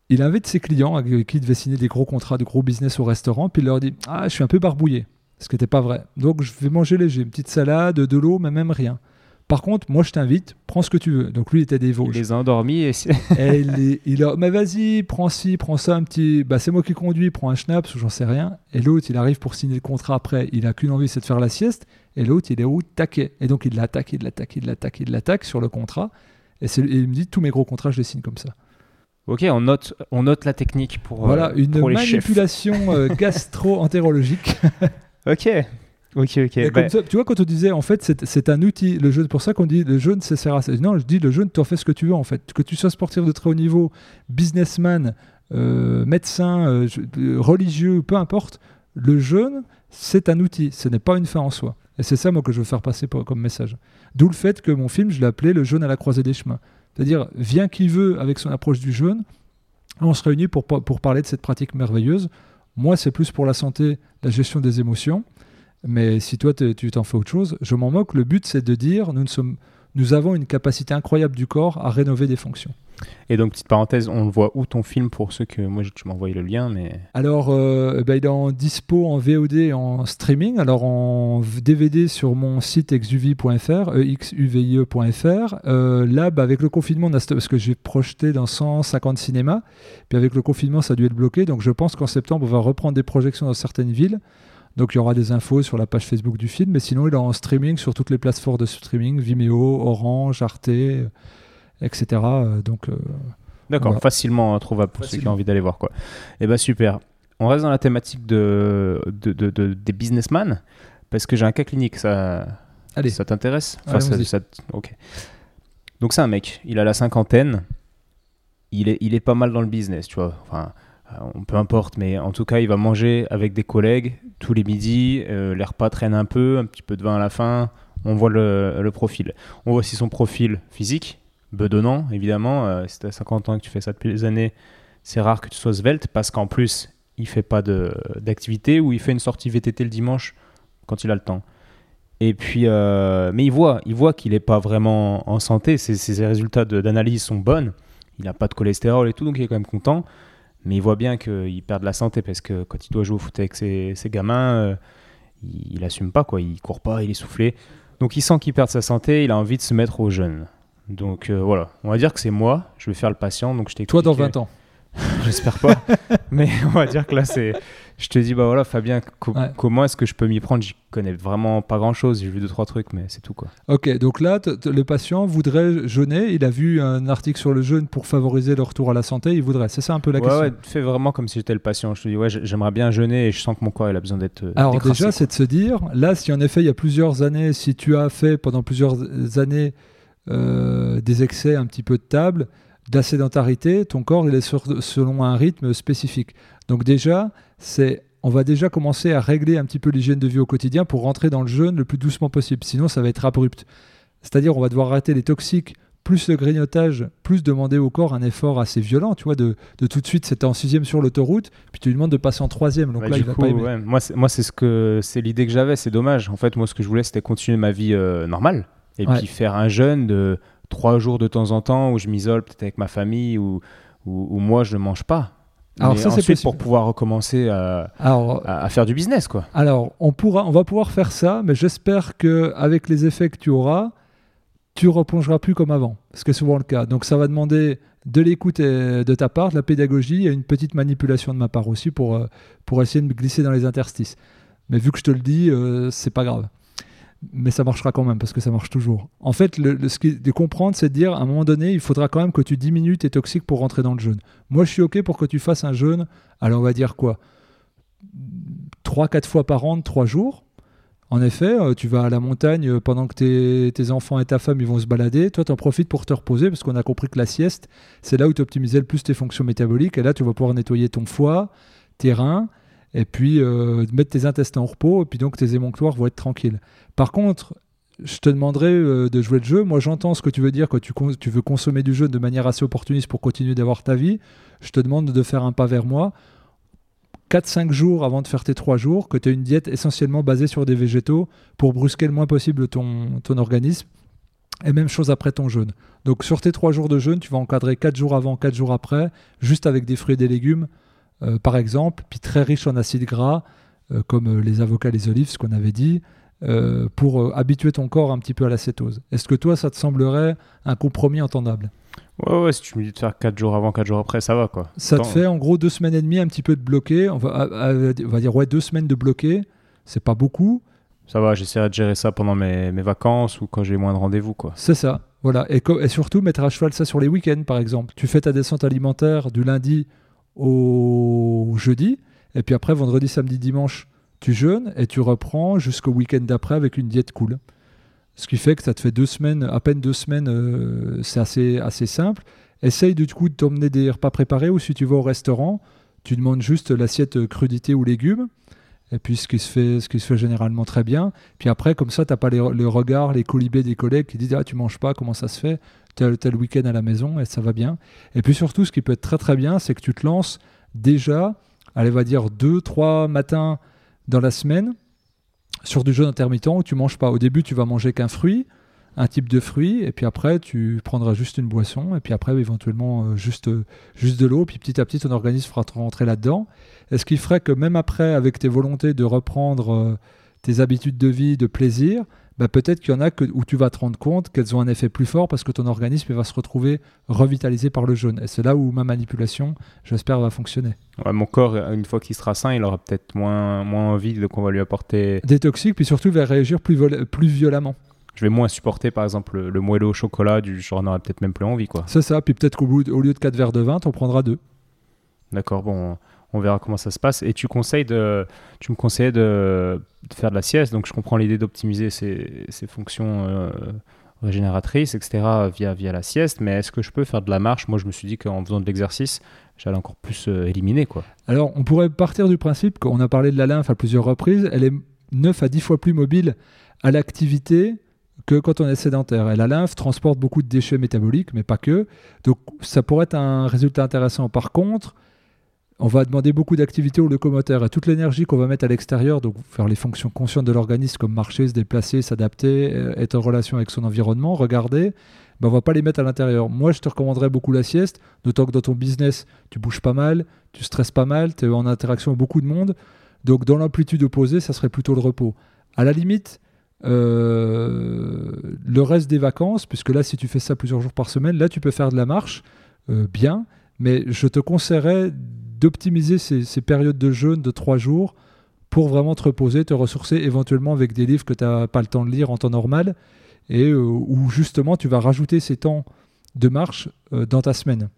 S1: il invite ses clients avec qui il devait signer des gros contrats de gros business au restaurant, puis il leur dit Ah, je suis un peu barbouillé, ce qui n'était pas vrai. Donc je vais manger léger, une petite salade, de l'eau, mais même rien. Par contre, moi je t'invite, prends ce que tu veux. Donc lui il était des Vosges.
S2: Il les a endormis et,
S1: et il, a, mais vas-y, prends ci, prends ça, un petit. Bah c'est moi qui conduis, prends un schnaps ou j'en sais rien. Et l'autre il arrive pour signer le contrat après, il a qu'une envie, c'est de faire la sieste. Et l'autre il est où taquet. Et donc il l'attaque, il l'attaque, il l'attaque, il l'attaque sur le contrat. Et, et, il me dit tous mes gros contrats je les signe comme ça.
S2: Ok, on note, on note la technique pour.
S1: Voilà,
S2: euh,
S1: une manipulation euh, gastro-entérologique.
S2: ok. Ok, ok.
S1: Bah tu vois, quand on disait, en fait, c'est un outil, le jeûne, pour ça qu'on dit le jeûne, c'est sert à ça. Non, je dis le jeûne, tu en fais ce que tu veux, en fait. Que tu sois sportif de très haut niveau, businessman, euh, médecin, religieux, peu importe, le jeûne, c'est un outil, ce n'est pas une fin en soi. Et c'est ça, moi, que je veux faire passer comme message. D'où le fait que mon film, je l'ai appelé Le jeûne à la croisée des chemins. C'est-à-dire, vient qui veut avec son approche du jeûne, on se réunit pour, pour parler de cette pratique merveilleuse. Moi, c'est plus pour la santé, la gestion des émotions. Mais si toi, tu t'en fais autre chose, je m'en moque. Le but, c'est de dire, nous, nous avons une capacité incroyable du corps à rénover des fonctions.
S2: Et donc, petite parenthèse, on le voit où ton film pour ceux que moi, tu envoyé le lien, mais.
S1: Alors, euh, ben, il est en dispo en VOD en streaming. Alors, en DVD sur mon site exuvie.fr, exuvie.fr. Euh, là, bah, avec le confinement, parce que j'ai projeté dans 150 cinémas, puis avec le confinement, ça a dû être bloqué. Donc, je pense qu'en septembre, on va reprendre des projections dans certaines villes. Donc il y aura des infos sur la page Facebook du film, mais sinon il est en streaming sur toutes les plateformes de streaming, Vimeo, Orange, Arte, etc. Euh, donc, euh,
S2: D'accord, facilement trouvable pour ceux qui ont envie d'aller voir. Quoi. Et eh ben super. On reste dans la thématique de, de, de, des businessmen, parce que j'ai un cas clinique, ça, Allez. ça t'intéresse? Ok. Donc c'est un mec, il a la cinquantaine, il est, il est pas mal dans le business, tu vois. Enfin, euh, peu importe, mais en tout cas, il va manger avec des collègues tous les midis, euh, les repas traînent un peu, un petit peu de vin à la fin, on voit le, le profil. On voit aussi son profil physique, bedonnant, évidemment. Euh, si tu as 50 ans que tu fais ça depuis des années, c'est rare que tu sois svelte parce qu'en plus, il fait pas d'activité ou il fait une sortie VTT le dimanche quand il a le temps. Et puis, euh, mais il voit, il voit qu'il n'est pas vraiment en santé. Ses, ses résultats d'analyse sont bonnes. Il n'a pas de cholestérol et tout, donc il est quand même content. Mais il voit bien qu'il perd de la santé parce que quand il doit jouer au foot avec ses, gamins, euh, il, il, assume pas quoi. Il court pas, il est soufflé. Donc il sent qu'il perd sa santé. Il a envie de se mettre au jeûne. Donc euh, voilà, on va dire que c'est moi, je vais faire le patient. Donc je
S1: Toi dans 20 ans
S2: j'espère pas. Mais on va dire que là, c'est. Je te dis, bah voilà, Fabien, comment est-ce que je peux m'y prendre? J'y connais vraiment pas grand chose. J'ai vu deux, trois trucs, mais c'est tout quoi.
S1: Ok, donc là, le patient voudrait jeûner. Il a vu un article sur le jeûne pour favoriser le retour à la santé. Il voudrait. C'est ça un peu la question.
S2: Ouais, fais vraiment comme si j'étais le patient. Je te dis, ouais, j'aimerais bien jeûner et je sens que mon corps il a besoin d'être. Euh,
S1: Alors, déjà, c'est de se dire, là, si en effet, il y a plusieurs années, si tu as fait pendant plusieurs années euh, des excès un petit peu de table, de la sédentarité, ton corps il est selon un rythme spécifique. Donc déjà, c'est on va déjà commencer à régler un petit peu l'hygiène de vie au quotidien pour rentrer dans le jeûne le plus doucement possible. Sinon, ça va être abrupt. C'est-à-dire, on va devoir arrêter les toxiques, plus le grignotage, plus demander au corps un effort assez violent, tu vois, de, tout de suite, c'était en sixième sur l'autoroute, puis tu lui demandes de passer en troisième. Donc
S2: bah,
S1: là, il
S2: va pas aimer. Moi, c'est ce que c'est l'idée que j'avais. C'est dommage. En fait, moi, ce que je voulais, c'était continuer ma vie euh, normale et puis faire un jeûne de trois jours de temps en temps où je m'isole peut-être avec ma famille ou où, moi je ne mange pas. Alors ça, c'est pour pouvoir recommencer à, à, faire du business, quoi.
S1: Alors, on pourra, on va pouvoir faire ça, mais j'espère que avec les effets que tu auras, tu replongeras plus comme avant, ce qui est souvent le cas. Donc, ça va demander de l'écoute de ta part, de la pédagogie et une petite manipulation de ma part aussi pour, euh, pour essayer de me glisser dans les interstices. Mais vu que je te le dis, euh, c'est pas grave mais ça marchera quand même parce que ça marche toujours. En fait, le, ce qui de comprendre, c'est de dire à un moment donné, il faudra quand même que tu diminues tes toxiques pour rentrer dans le jeûne. Moi, je suis OK pour que tu fasses un jeûne, alors on va dire quoi? 3-4 fois par an, 3 jours. En effet, euh, tu vas à la montagne euh, pendant que tes, enfants et ta femme ils vont se balader. Toi, tu en profites pour te reposer parce qu'on a compris que la sieste, c'est là où tu optimisais le plus tes fonctions métaboliques. Et là, tu vas pouvoir nettoyer ton foie, tes reins, et puis euh, mettre tes intestins au repos. Et puis donc, tes émonctoires vont être tranquilles. Par contre, je te demanderai euh, de jouer le jeu. Moi, j'entends ce que tu veux dire, que tu, tu, veux consommer du jeu de manière assez opportuniste pour continuer d'avoir ta vie. Je te demande de faire un pas vers moi. 4-5 jours avant de faire tes 3 jours, que tu as une diète essentiellement basée sur des végétaux pour brusquer le moins possible ton, ton organisme. Et même chose après ton jeûne. Donc sur tes 3 jours de jeûne, tu vas encadrer 4 jours avant, 4 jours après, juste avec des fruits et des légumes, euh, par exemple, puis très riche en acides gras, euh, comme les avocats, les olives, ce qu'on avait dit, euh, pour euh, habituer ton corps un petit peu à la cétose. Est-ce que toi, ça te semblerait un compromis entendable?
S2: Ouais, ouais, si tu me dis de faire 4 jours avant, 4 jours après, ça va quoi.
S1: Ça te fait en gros 2 semaines et demie un petit peu de bloqué. On va, on va dire, ouais, 2 semaines de bloqué. C'est pas beaucoup.
S2: Ça va, j'essaierai de gérer ça pendant mes, mes vacances ou quand j'ai moins de rendez-vous quoi.
S1: C'est ça, voilà. Et, et, surtout, mettre à cheval ça sur les week-ends par exemple. Tu fais ta descente alimentaire du lundi au jeudi. Et puis après, vendredi, samedi, dimanche, tu jeûnes et tu reprends jusqu'au week-end d'après avec une diète cool. Ce qui fait que ça te fait deux semaines, à peine deux semaines, euh, c'est assez, assez simple. Essaye du coup de t'emmener des repas préparés ou si tu vas au restaurant, tu demandes juste l'assiette crudité ou légumes. Et puis ce qui se fait, ce qui se fait généralement très bien. Puis après, comme ça, tu n'as pas le regard, les colibés des collègues qui disent Ah, tu manges pas, comment ça se fait? Tel, tel week-end à la maison et ça va bien. Et puis surtout, ce qui peut être très très bien, c'est que tu te lances déjà, allez, va dire deux, trois matins dans la semaine sur du jeûne intermittent où tu manges pas. Au début, tu vas manger qu'un fruit, un type de fruit, et puis après, tu prendras juste une boisson, et puis après, éventuellement, euh, juste, juste de l'eau, puis petit à petit, ton organisme fera rentrer là-dedans. est ce qui ferait que même après, avec tes volontés de reprendre euh, tes habitudes de vie, de plaisir, bah, peut-être qu'il y en a que, où tu vas te rendre compte qu'elles ont un effet plus fort parce que ton organisme va se retrouver revitalisé par le jaune. Et c'est là où ma manipulation, j'espère, va fonctionner.
S2: mon corps, une fois qu'il sera sain, il aura peut-être moins, moins envie de qu'on va lui apporter.
S1: Des toxiques, puis surtout, il va réagir plus, plus violemment.
S2: Je vais moins supporter, par exemple, le, moelleux au chocolat, du genre, n'aurai peut-être même plus envie. quoi.
S1: C'est ça, puis peut-être qu'au au lieu de 4 verres de vin, tu en prendras 2.
S2: D'accord, bon on verra comment ça se passe. Et tu, conseilles de, tu me conseillais de, faire de la sieste, donc je comprends l'idée d'optimiser ces, fonctions euh, régénératrices, etc., via, la sieste, mais est-ce que je peux faire de la marche? Moi, je me suis dit qu'en faisant de l'exercice, j'allais encore plus euh, éliminer. Quoi.
S1: Alors, on pourrait partir du principe qu'on a parlé de la lymphe à plusieurs reprises, elle est 9 à 10 fois plus mobile à l'activité que quand on est sédentaire. Et la lymphe transporte beaucoup de déchets métaboliques, mais pas que. Donc ça pourrait être un résultat intéressant. Par contre, on va demander beaucoup d'activité au locomoteur et toute l'énergie qu'on va mettre à l'extérieur, donc faire les fonctions conscientes de l'organisme comme marcher, se déplacer, s'adapter, euh, être en relation avec son environnement, regarder, ben on va pas les mettre à l'intérieur. Moi, je te recommanderais beaucoup la sieste, d'autant que dans ton business, tu bouges pas mal, tu stresses pas mal, tu es en interaction avec beaucoup de monde. Donc dans l'amplitude opposée, ça serait plutôt le repos. À la limite, euh, le reste des vacances, puisque là, si tu fais ça plusieurs jours par semaine, là, tu peux faire de la marche, euh, bien, Mais je te conseillerais d'optimiser ces, ces périodes de jeûne de trois jours pour vraiment te reposer, te ressourcer éventuellement avec des livres que tu n'as pas le temps de lire en temps normal et euh, où justement tu vas rajouter ces temps de marche euh, dans ta semaine.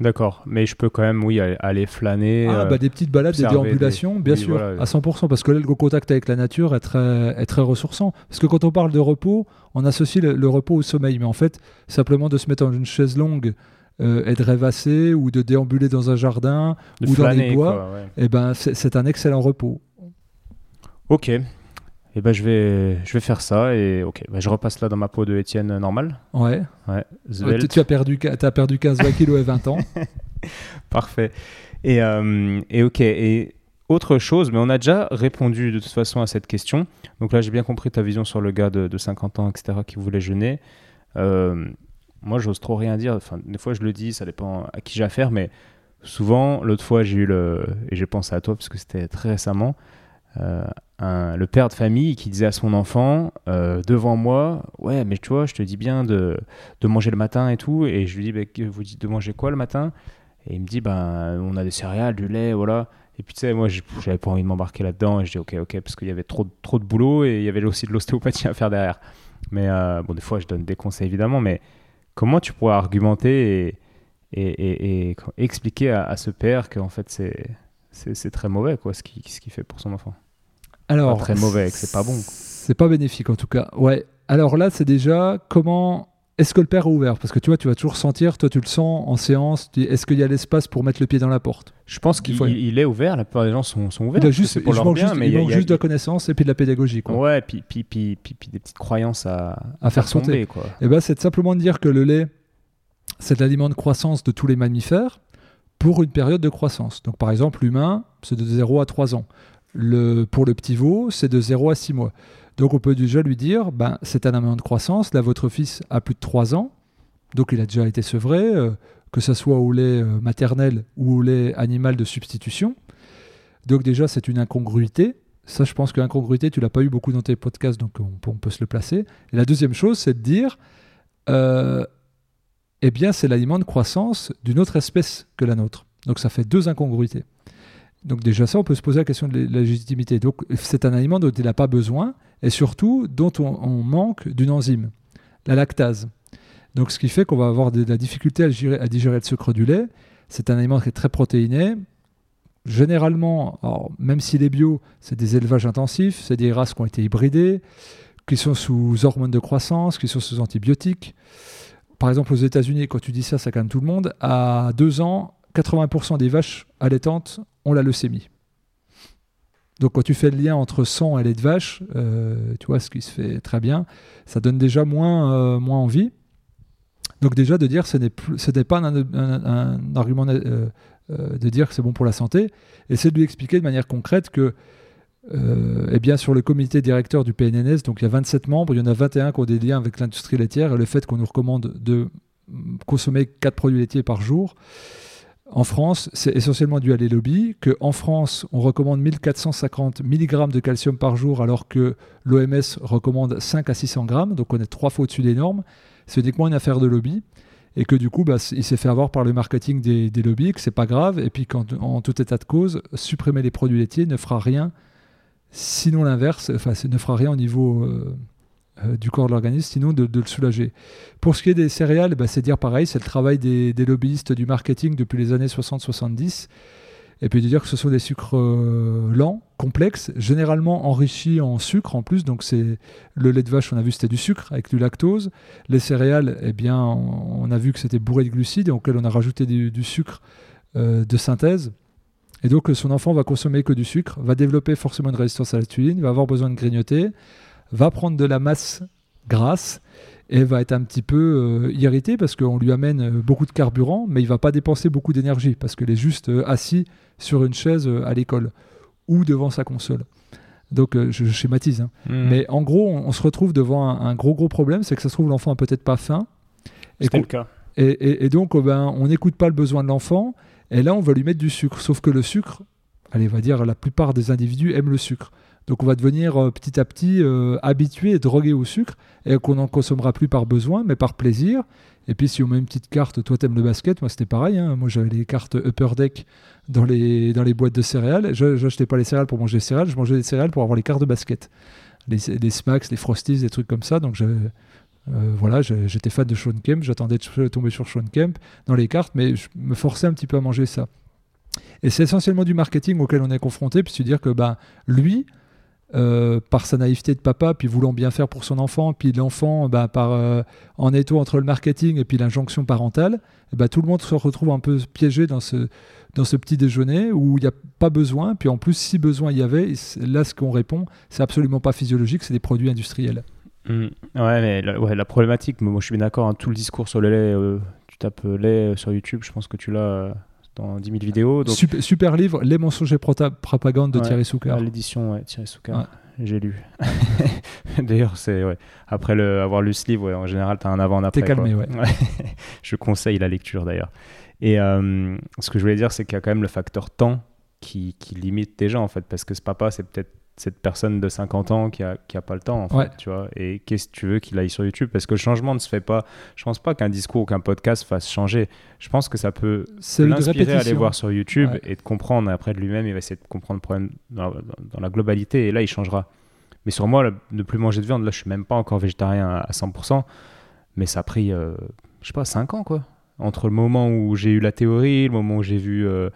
S2: D'accord, mais je peux quand même, oui, aller, flâner.
S1: Ah,
S2: euh,
S1: bah, des petites balades, des déambulations,
S2: des-
S1: bien
S2: oui,
S1: sûr,
S2: voilà.
S1: à 100%, parce que là, le contact avec la nature est très, est très ressourçant. Parce que quand on parle de repos, on associe le, le repos au sommeil, mais en fait, simplement de se mettre dans une chaise longue euh, et de rêvasser, ou de déambuler dans un jardin,
S2: de
S1: ou dans les bois.
S2: quoi, ouais.
S1: eh ben, c'est un excellent repos.
S2: Ok. Et ben je vais, je vais faire ça et ok, bah, je repasse là dans ma peau de Étienne normale.
S1: Ouais.
S2: Ouais,
S1: Tu,
S2: svelte.
S1: tu as perdu, t'as perdu 15-20 kilos et 20 ans.
S2: Parfait. Et, euh, et ok, et autre chose, mais on a déjà répondu de toute façon à cette question. Donc là, j'ai bien compris ta vision sur le gars de, de 50 ans, etc., qui voulait jeûner. Euh, moi, j'ose trop rien dire. Enfin, des fois, je le dis, ça dépend à qui j'ai affaire, mais souvent, l'autre fois, j'ai eu le. Et j'ai pensé à toi, parce que c'était très récemment. euh, le père de famille qui disait à son enfant euh, devant moi ouais mais tu vois je te dis bien de, de manger le matin et tout et je lui dis bah, vous dites de manger quoi le matin? Et il me dit, ben, on a des céréales, du lait, voilà. Et puis, tu sais, moi, j'avais pas envie de m'embarquer là-dedans. Et je dis, ok, ok, parce qu'il y avait trop, trop de boulot et il y avait aussi de l'ostéopathie à faire derrière. Mais euh, bon, des fois, je donne des conseils, évidemment. Mais comment tu pourrais argumenter et, et, et- et co- expliquer à, à ce père qu'en fait, c'est très mauvais, quoi, ce qu'il ce fait pour son enfant
S1: Alors,
S2: Pas très mauvais, que c'est pas bon.
S1: C'est pas bénéfique en tout cas. Ouais. Alors là, c'est déjà comment. Est-ce que le père est ouvert? Parce que tu vois, tu vas toujours sentir, toi tu le sens en séance, est-ce qu'il y a l'espace pour mettre le pied dans la porte?
S2: Je pense qu'il
S1: Il faut-
S2: il est ouvert, la plupart des gens sont, sont ouverts.
S1: Il a
S2: parce que
S1: juste,
S2: c'est pour
S1: il
S2: leur
S1: manque
S2: bien,
S1: juste,
S2: mais
S1: il
S2: a- a-
S1: juste de la connaissance et puis de la pédagogie. Quoi.
S2: Ouais, puis, puis, puis, puis, puis des petites croyances à,
S1: À faire sauter.
S2: quoi.
S1: Eh ben, c'est simplement de dire que le lait, c'est l'aliment de croissance de tous les mammifères pour une période de croissance. Donc, par exemple, l'humain, c'est de 0 à 3 ans. Le, pour le petit veau, c'est de 0 à 6 mois. Donc, on peut déjà lui dire, ben, c'est un aliment de croissance. Là, votre fils a plus de 3 ans. Donc, il a déjà été sevré, euh, que ce soit au lait euh, maternel ou au lait animal de substitution. Donc, déjà, c'est une incongruité. Ça, je pense que l'incongruité, tu l'as pas eu beaucoup dans tes podcasts, donc on peut, on peut se le placer. Et la deuxième chose, c'est de dire, euh, eh bien, c'est l'aliment de croissance d'une autre espèce que la nôtre. Donc, ça fait deux incongruités. Donc, déjà, ça, on peut se poser la question de la légitimité. Donc, c'est un aliment dont il n'a pas besoin et surtout dont on, manque d'une enzyme, la lactase. Donc, ce qui fait qu'on va avoir de la difficulté à digérer, le sucre du lait. C'est un aliment qui est très protéiné. Généralement, même s'il est bio, c'est des élevages intensifs, c'est des races qui ont été hybridées, qui sont sous hormones de croissance, qui sont sous antibiotiques. Par exemple, aux États-Unis, quand tu dis ça, ça calme tout le monde. À deux ans, 80% des vaches allaitantes ont la leucémie. Donc, quand tu fais le lien entre sang et lait de vache, euh, tu vois ce qui se fait très bien, ça donne déjà moins, euh, moins envie. Donc, déjà, de dire ce n'est plus- ce n'est pas un, argument euh, de dire que c'est bon pour la santé, et c'est de lui expliquer de manière concrète que eh bien, sur le comité directeur du PNNS, donc il y a 27 membres, il y en a 21 qui ont des liens avec l'industrie laitière et le fait qu'on nous recommande de mm, consommer 4 produits laitiers par jour. En France, c'est essentiellement dû à les lobbies, qu'en France, on recommande 1450 mg de calcium par jour alors que l'OMS recommande 5 à 600 grammes, donc on est trois fois au-dessus des normes. C'est uniquement une affaire de lobby et que du coup, bah, il s'est fait avoir par le marketing des, des lobbies, que c'est pas grave, et puis qu'en en tout état de cause, supprimer les produits laitiers ne fera rien sinon l'inverse, enfin, ne fera rien au niveau euh, du corps de l'organisme, sinon de, le soulager. Pour ce qui est des céréales, bah, c'est dire pareil, c'est le travail des, des lobbyistes du marketing depuis les années 60-70, et puis de dire que ce sont des sucres euh, lents, complexes, généralement enrichis en sucre en plus, donc c'est le lait de vache, on a vu c'était du sucre avec du lactose, les céréales, eh bien, on, a vu que c'était bourré de glucides, et auquel on a rajouté du, sucre euh, de synthèse. Et donc, euh, son enfant va consommer que du sucre, va développer forcément une résistance à l'insuline, va avoir besoin de grignoter, va prendre de la masse grasse et va être un petit peu euh, irrité parce qu'on lui amène euh, beaucoup de carburant, mais il va pas dépenser beaucoup d'énergie parce qu'il est juste euh, assis sur une chaise euh, à l'école ou devant sa console. Donc, je, je schématise. hein.
S2: Hmm.
S1: Mais en gros, on, on se retrouve devant un, un gros, gros problème c'est que ça se trouve, l'enfant a peut-être pas faim. Et
S2: le cas.
S1: et, et- et donc, oh ben, on n'écoute pas le besoin de l'enfant, et là, on va lui mettre du sucre. Sauf que le sucre, allez, on va dire, la plupart des individus aiment le sucre. Donc on va devenir euh, petit à petit euh, habitué et drogué au sucre et qu'on n'en consommera plus par besoin, mais par plaisir. Et puis si on met une petite carte, toi t'aimes le basket, moi c'était pareil. hein. Moi j'avais les cartes Upper Deck dans les, dans les boîtes de céréales. Je n'achetais pas les céréales pour manger les céréales, je mangeais les céréales pour avoir les cartes de basket. Les, les Smacks, les Frosties, des trucs comme ça. Donc euh, voilà, j'étais fan de Sean Kemp, j'attendais de tomber sur Sean Kemp dans les cartes, mais je me forçais un petit peu à manger ça. Et c'est essentiellement du marketing auquel on est confronté, puis se dire que ben, lui, euh, par sa naïveté de papa, puis voulant bien faire pour son enfant, puis l'enfant, ben, par, euh, en étau entre le marketing et puis l'injonction parentale, eh ben, tout le monde se retrouve un peu piégé dans ce, dans ce petit déjeuner où il n'y a pas besoin, puis en plus, si besoin il y avait, là, ce qu'on répond, c'est absolument pas physiologique, c'est des produits industriels.
S2: Mm. Ouais, mais la, ouais, la problématique, moi je suis bien d'accord, hein, tout le discours sur le lait, euh, tu tapes lait sur YouTube, je pense que tu l'as dans 10 000 vidéos. Donc,
S1: Super, super livre, Les mensonges et propagande de
S2: Ouais.
S1: Thierry Soucard.
S2: l'édition, ouais, Thierry Soucard,
S1: Ouais.
S2: j'ai lu. D'ailleurs, c'est ouais. après le, avoir lu ce livre, ouais, en général, tu as un avant, un après.
S1: T'es calmé,
S2: quoi. je conseille la lecture d'ailleurs. Et euh, ce que je voulais dire, c'est qu'il y a quand même le facteur temps qui, qui limite déjà, en fait, parce que ce papa, c'est peut-être cette personne de 50 ans qui a, qui a pas le temps, en fait,
S1: Ouais.
S2: tu vois. Et qu'est-ce que tu veux qu'il aille sur YouTube? Parce que le changement ne se fait pas. Je pense pas qu'un discours ou qu'un podcast fasse changer. Je pense que ça peut l'inspirer à aller voir sur YouTube
S1: Ouais.
S2: et de comprendre. Après, de lui-même, il va essayer de comprendre le problème dans, dans- dans la globalité. Et là, il changera. Mais sur moi, ne plus manger de viande, là, je suis même pas encore végétarien à, à 100%. Mais ça a pris, euh, je sais pas, 5 ans, quoi. Entre le moment où j'ai eu la théorie, le moment où j'ai vu euh,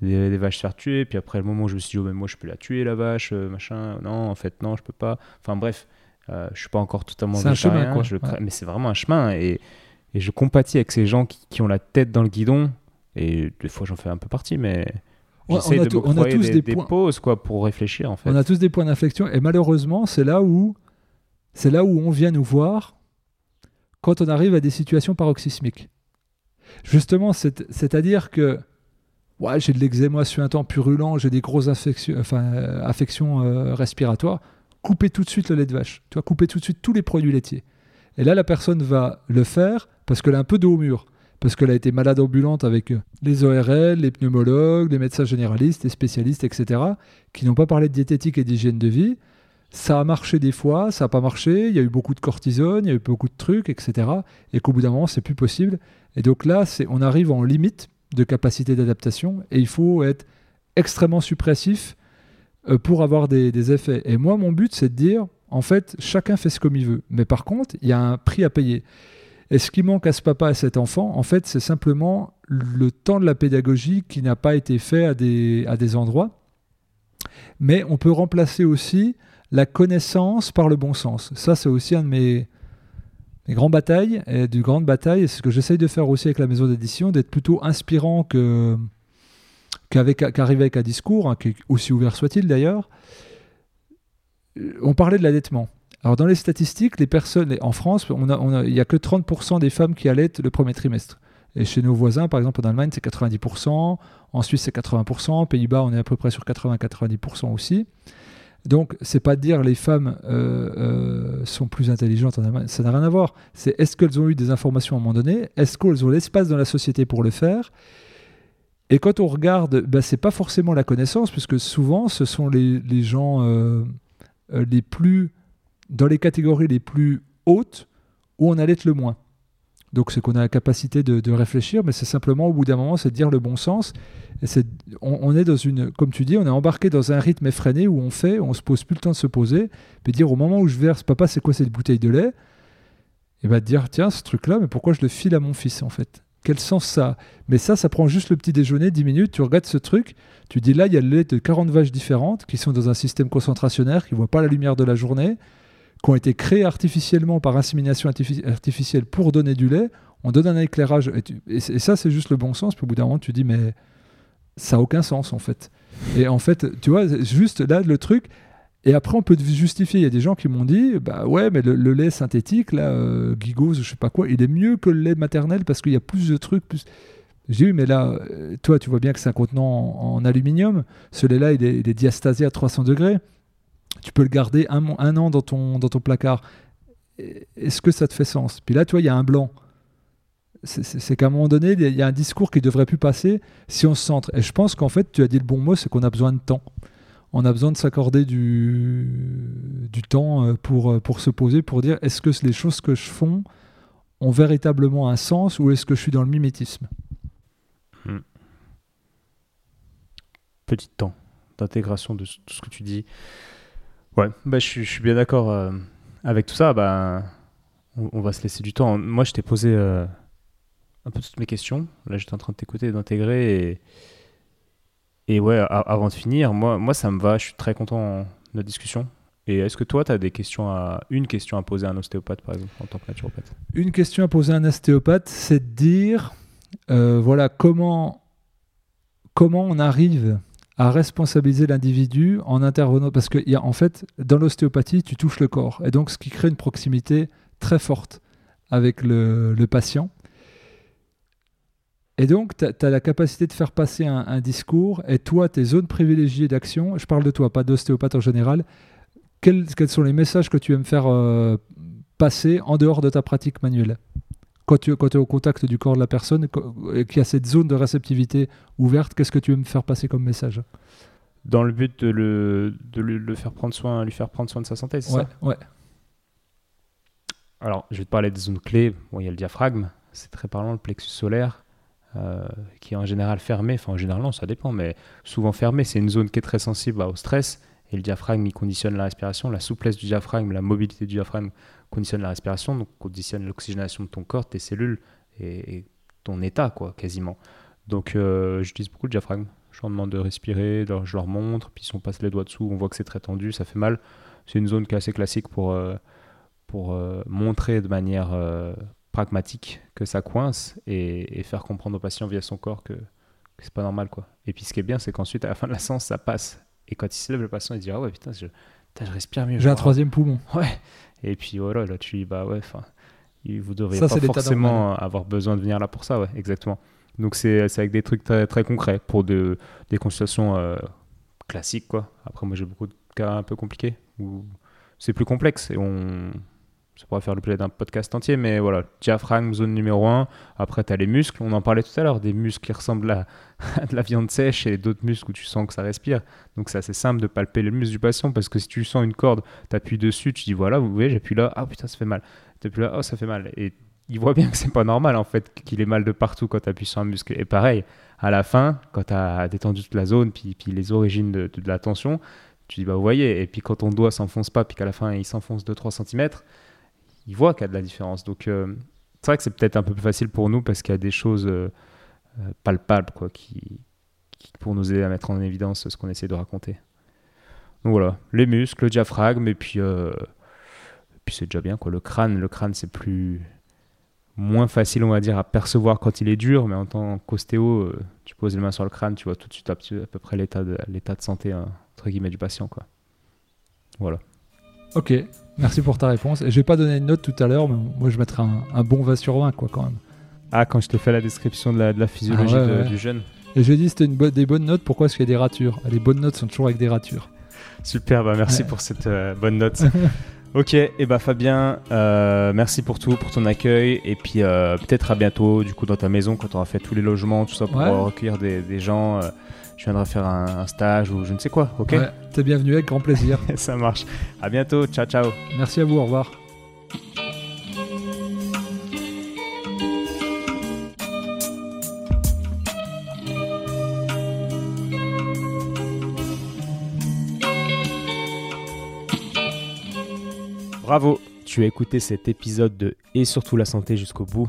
S2: des, des vaches se faire tuer, puis après le moment où je me suis dit, oh, mais moi, je peux la tuer, la vache, euh, machin. Non, en fait, non, je peux pas. Enfin, bref, euh, je suis pas encore totalement
S1: un chemin, quoi.
S2: je cra-
S1: Ouais.
S2: Mais c'est vraiment un chemin. Et, et je compatis avec ces gens qui, qui ont la tête dans le guidon. Et des fois, j'en fais un peu partie, mais j'essaie
S1: on a
S2: de
S1: tout- on a tous
S2: des,
S1: des
S2: des
S1: points-
S2: pauses quoi, pour réfléchir, en fait.
S1: On a tous des points d'inflexion et malheureusement, c'est là où c'est là où on vient nous voir quand on arrive à des situations paroxysmiques. Justement, c'est- c'est-à-dire que ouais, j'ai de l'eczéma suintant purulent, j'ai des grosses affections, enfin, euh, affections euh, respiratoires. Coupez tout de suite le lait de vache. Tu vois, couper tout de suite tous les produits laitiers. Et là, la personne va le faire parce qu'elle a un peu dos au mur. Parce qu'elle a été malade ambulante avec euh, les ORL, les pneumologues, les médecins généralistes, les spécialistes, etc., qui n'ont pas parlé de diététique et d'hygiène de vie. Ça a marché des fois, ça n'a pas marché, il y a eu beaucoup de cortisone, il y a eu beaucoup de trucs, etc. Et qu'au bout d'un moment, c'est plus possible. Et donc là, on arrive en limite de capacité d'adaptation et il faut être extrêmement suppressif euh, pour avoir des, effets. Et moi, mon but, c'est de dire, en fait, chacun fait ce comme il veut. Mais par contre, il y a un prix à payer. Et ce qui manque à ce papa et à cet enfant, en fait, c'est simplement le temps de la pédagogie qui n'a pas été fait à des, à des endroits. Mais on peut remplacer aussi la connaissance par le bon sens. Ça, c'est aussi un de mes, mes grandes batailles, et du grande bataille, c'est ce que j'essaye de faire aussi avec la maison d'édition, d'être plutôt inspirant que qu'avec qu'arriver avec un discours, hein, aussi ouvert soit-il d'ailleurs. On parlait de l'allaitement. Alors dans les statistiques, les personnes en France, il n'y a que 30% des femmes qui allaitent le premier trimestre. Et chez nos voisins, par exemple en Allemagne, c'est 90%, en Suisse c'est 80%, aux Pays-Bas on est à peu près sur 80-90% aussi. Donc c'est pas dire les femmes euh, euh, sont plus intelligentes ça n'a rien à voir. C'est est-ce qu'elles ont eu des informations à un moment donné, est-ce qu'elles ont l'espace dans la société pour le faire? Et quand on regarde, ben, c'est pas forcément la connaissance, puisque souvent ce sont les, gens euh, les plus dans les catégories les plus hautes où on allait le moins. Donc c'est qu'on a la capacité de, réfléchir, mais c'est simplement au bout d'un moment, c'est de dire le bon sens. Et on, est dans une, comme tu dis, on est embarqué dans un rythme effréné où on fait, on se pose plus le temps de se poser, puis dire au moment où je verse, papa, c'est quoi cette bouteille de lait? Et bah dire, tiens, ce truc-là, mais pourquoi je le file à mon fils en fait? Quel sens ça Mais ça, ça prend juste le petit déjeuner, 10 minutes, tu regardes ce truc, tu dis là, il y a le lait de 40 vaches différentes qui sont dans un système concentrationnaire, qui ne voient pas la lumière de la journée, qui ont été créées artificiellement par insémination artifici- artificielle pour donner du lait. On donne un éclairage. Et, ça, c'est juste le bon sens. Puis au bout d'un moment, tu dis, mais ça n'a aucun sens en fait. Et en fait, tu vois, juste là, le truc. Et après, on peut justifier. Il y a des gens qui m'ont dit, bah ouais, mais le, lait synthétique, là, euh, Gigos, je sais pas quoi, il est mieux que le lait maternel parce qu'il y a plus de trucs. Plus... Dis, oui, mais là, euh, toi, tu vois bien que c'est un contenant en, aluminium. Ce lait-là, il est, il est diastasé à 300 degrés. Tu peux le garder un, un an dans ton, dans ton placard. Est-ce que ça te fait sens? Puis là, tu vois, il y a un blanc. C'est qu'à un moment donné, il y a un discours qui devrait plus passer si on se centre. Et je pense qu'en fait, tu as dit le bon mot, c'est qu'on a besoin de temps. on a besoin de s'accorder du, du temps euh, pour, euh, pour se poser, pour dire est-ce que les choses que je fais ont véritablement un sens ou est-ce que je suis dans le mimétisme?
S2: Hmm. Petit temps d'intégration de tout ce que tu dis. Ouais, bah, je, suis, je suis bien d'accord euh, avec tout ça. Bah, on, va se laisser du temps. Moi, je t'ai posé un peu toutes mes questions. Là, j'étais en train de t'écouter, d'intégrer et et ouais, avant de finir, moi, moi, ça me va. Je suis très content de notre discussion. Et est-ce que toi, tu as des questions à, une question à poser à un ostéopathe, par exemple, en tant que naturopathe?
S1: Une question à poser à un ostéopathe, c'est de dire, euh, voilà, comment, comment on arrive à responsabiliser l'individu en intervenant. Parce que, en fait, dans l'ostéopathie, tu touches le corps. Et donc, ce qui crée une proximité très forte avec le, le patient. Et donc, tu as, la capacité de faire passer un, discours, et toi, tes zones privilégiées d'action, je parle de toi, pas d'ostéopathe en général, quels, sont les messages que tu aimes faire euh, passer en dehors de ta pratique manuelle? Quand tu, quand es au contact du corps de la personne, qui a cette zone de réceptivité ouverte, qu'est-ce que tu aimes faire passer comme message?
S2: Dans le but de le, de le, faire prendre soin, lui faire prendre soin de sa santé, c'est
S1: ça? Ouais.
S2: Alors, je vais te parler des zones clés. Bon, il y a le diaphragme, c'est très parlant, le plexus solaire. Euh, qui est en général fermé, enfin en général non, ça dépend, mais souvent fermé, c'est une zone qui est très sensible au stress, et le diaphragme, il conditionne la respiration, la souplesse du diaphragme, la mobilité du diaphragme conditionne la respiration, donc conditionne l'oxygénation de ton corps, tes cellules, et, ton état, quoi, quasiment. Donc euh, j'utilise beaucoup le diaphragme, je leur demande de respirer, je leur montre, puis si on passe les doigts dessous, on voit que c'est très tendu, ça fait mal. C'est une zone qui est assez classique pour, euh, pour montrer de manière pragmatique que ça coince et, faire comprendre au patient via son corps que, c'est pas normal quoi. Et puis ce qui est bien c'est qu'ensuite à la fin de la séance ça passe et quand il se lève le patient il dit ah ouais putain je, je respire mieux.
S1: J'ai un troisième poumon.
S2: Ouais. Et puis voilà là tu dis bah ouais enfin vous devriez pas forcément avoir besoin de venir là pour ça ouais exactement. Donc c'est avec des trucs très, très concrets pour de, des consultations euh, classiques quoi. Après moi j'ai beaucoup de cas un peu compliqués où c'est plus complexe et on ça pourrait faire l'objet d'un podcast entier, mais voilà, diaphragme, zone numéro 1. Après, tu as les muscles, on en parlait tout à l'heure, des muscles qui ressemblent à, de la viande sèche et d'autres muscles où tu sens que ça respire. Donc, c'est assez simple de palper le muscle du patient parce que si tu sens une corde, tu appuies dessus, tu dis voilà, vous voyez, j'appuie là, ah putain, ça fait mal. Tu appuies là, oh, ça fait mal. Et il voit bien que c'est pas normal en fait, qu'il ait mal de partout quand tu appuies sur un muscle. Et pareil, à la fin, quand tu as détendu toute la zone, puis, puis les origines de, de, la tension, tu dis bah vous voyez, et puis quand ton doigt s'enfonce pas, puis qu'à la fin il s'enfonce 2-3 cm, il voit qu'il y a de la différence. Donc, euh, c'est vrai que c'est peut-être un peu plus facile pour nous parce qu'il y a des choses euh, euh, palpables quoi, qui, pour nous aider à mettre en évidence ce qu'on essaie de raconter. Donc voilà, les muscles, le diaphragme, et puis, puis c'est déjà bien. Quoi. Le crâne, le crâne c'est plus moins facile, on va dire, à percevoir quand il est dur, mais en tant qu'ostéo, tu poses les mains sur le crâne, tu vois tout de suite à, peu près l'état de, l'état de santé entre guillemets du patient. Quoi. Voilà.
S1: Ok, merci pour ta réponse. Et je vais pas donner une note tout à l'heure, mais moi je mettrai un, bon 20 sur 20 quoi quand même.
S2: Ah, quand je te fais la description de la, physiologie ah du jeune.
S1: Et je dit c'était une des bonnes notes, pourquoi est-ce qu'il y a des ratures? Les bonnes notes sont toujours avec des ratures.
S2: Super, bah merci pour cette euh, bonne note. ok, et bah Fabien, euh, merci pour tout, pour ton accueil, et puis euh, peut-être à bientôt, du coup dans ta maison quand on aura fait tous les logements, tout ça pour recueillir des, des gens je viendrai faire un, stage ou je ne sais quoi, ok ouais,
S1: T'es bienvenu avec grand plaisir.
S2: Ça marche. À bientôt, ciao ciao.
S1: Merci à vous, au revoir.
S2: Bravo, tu as écouté cet épisode de Et surtout la santé jusqu'au bout.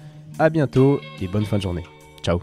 S2: A bientôt et bonne fin de journée. Ciao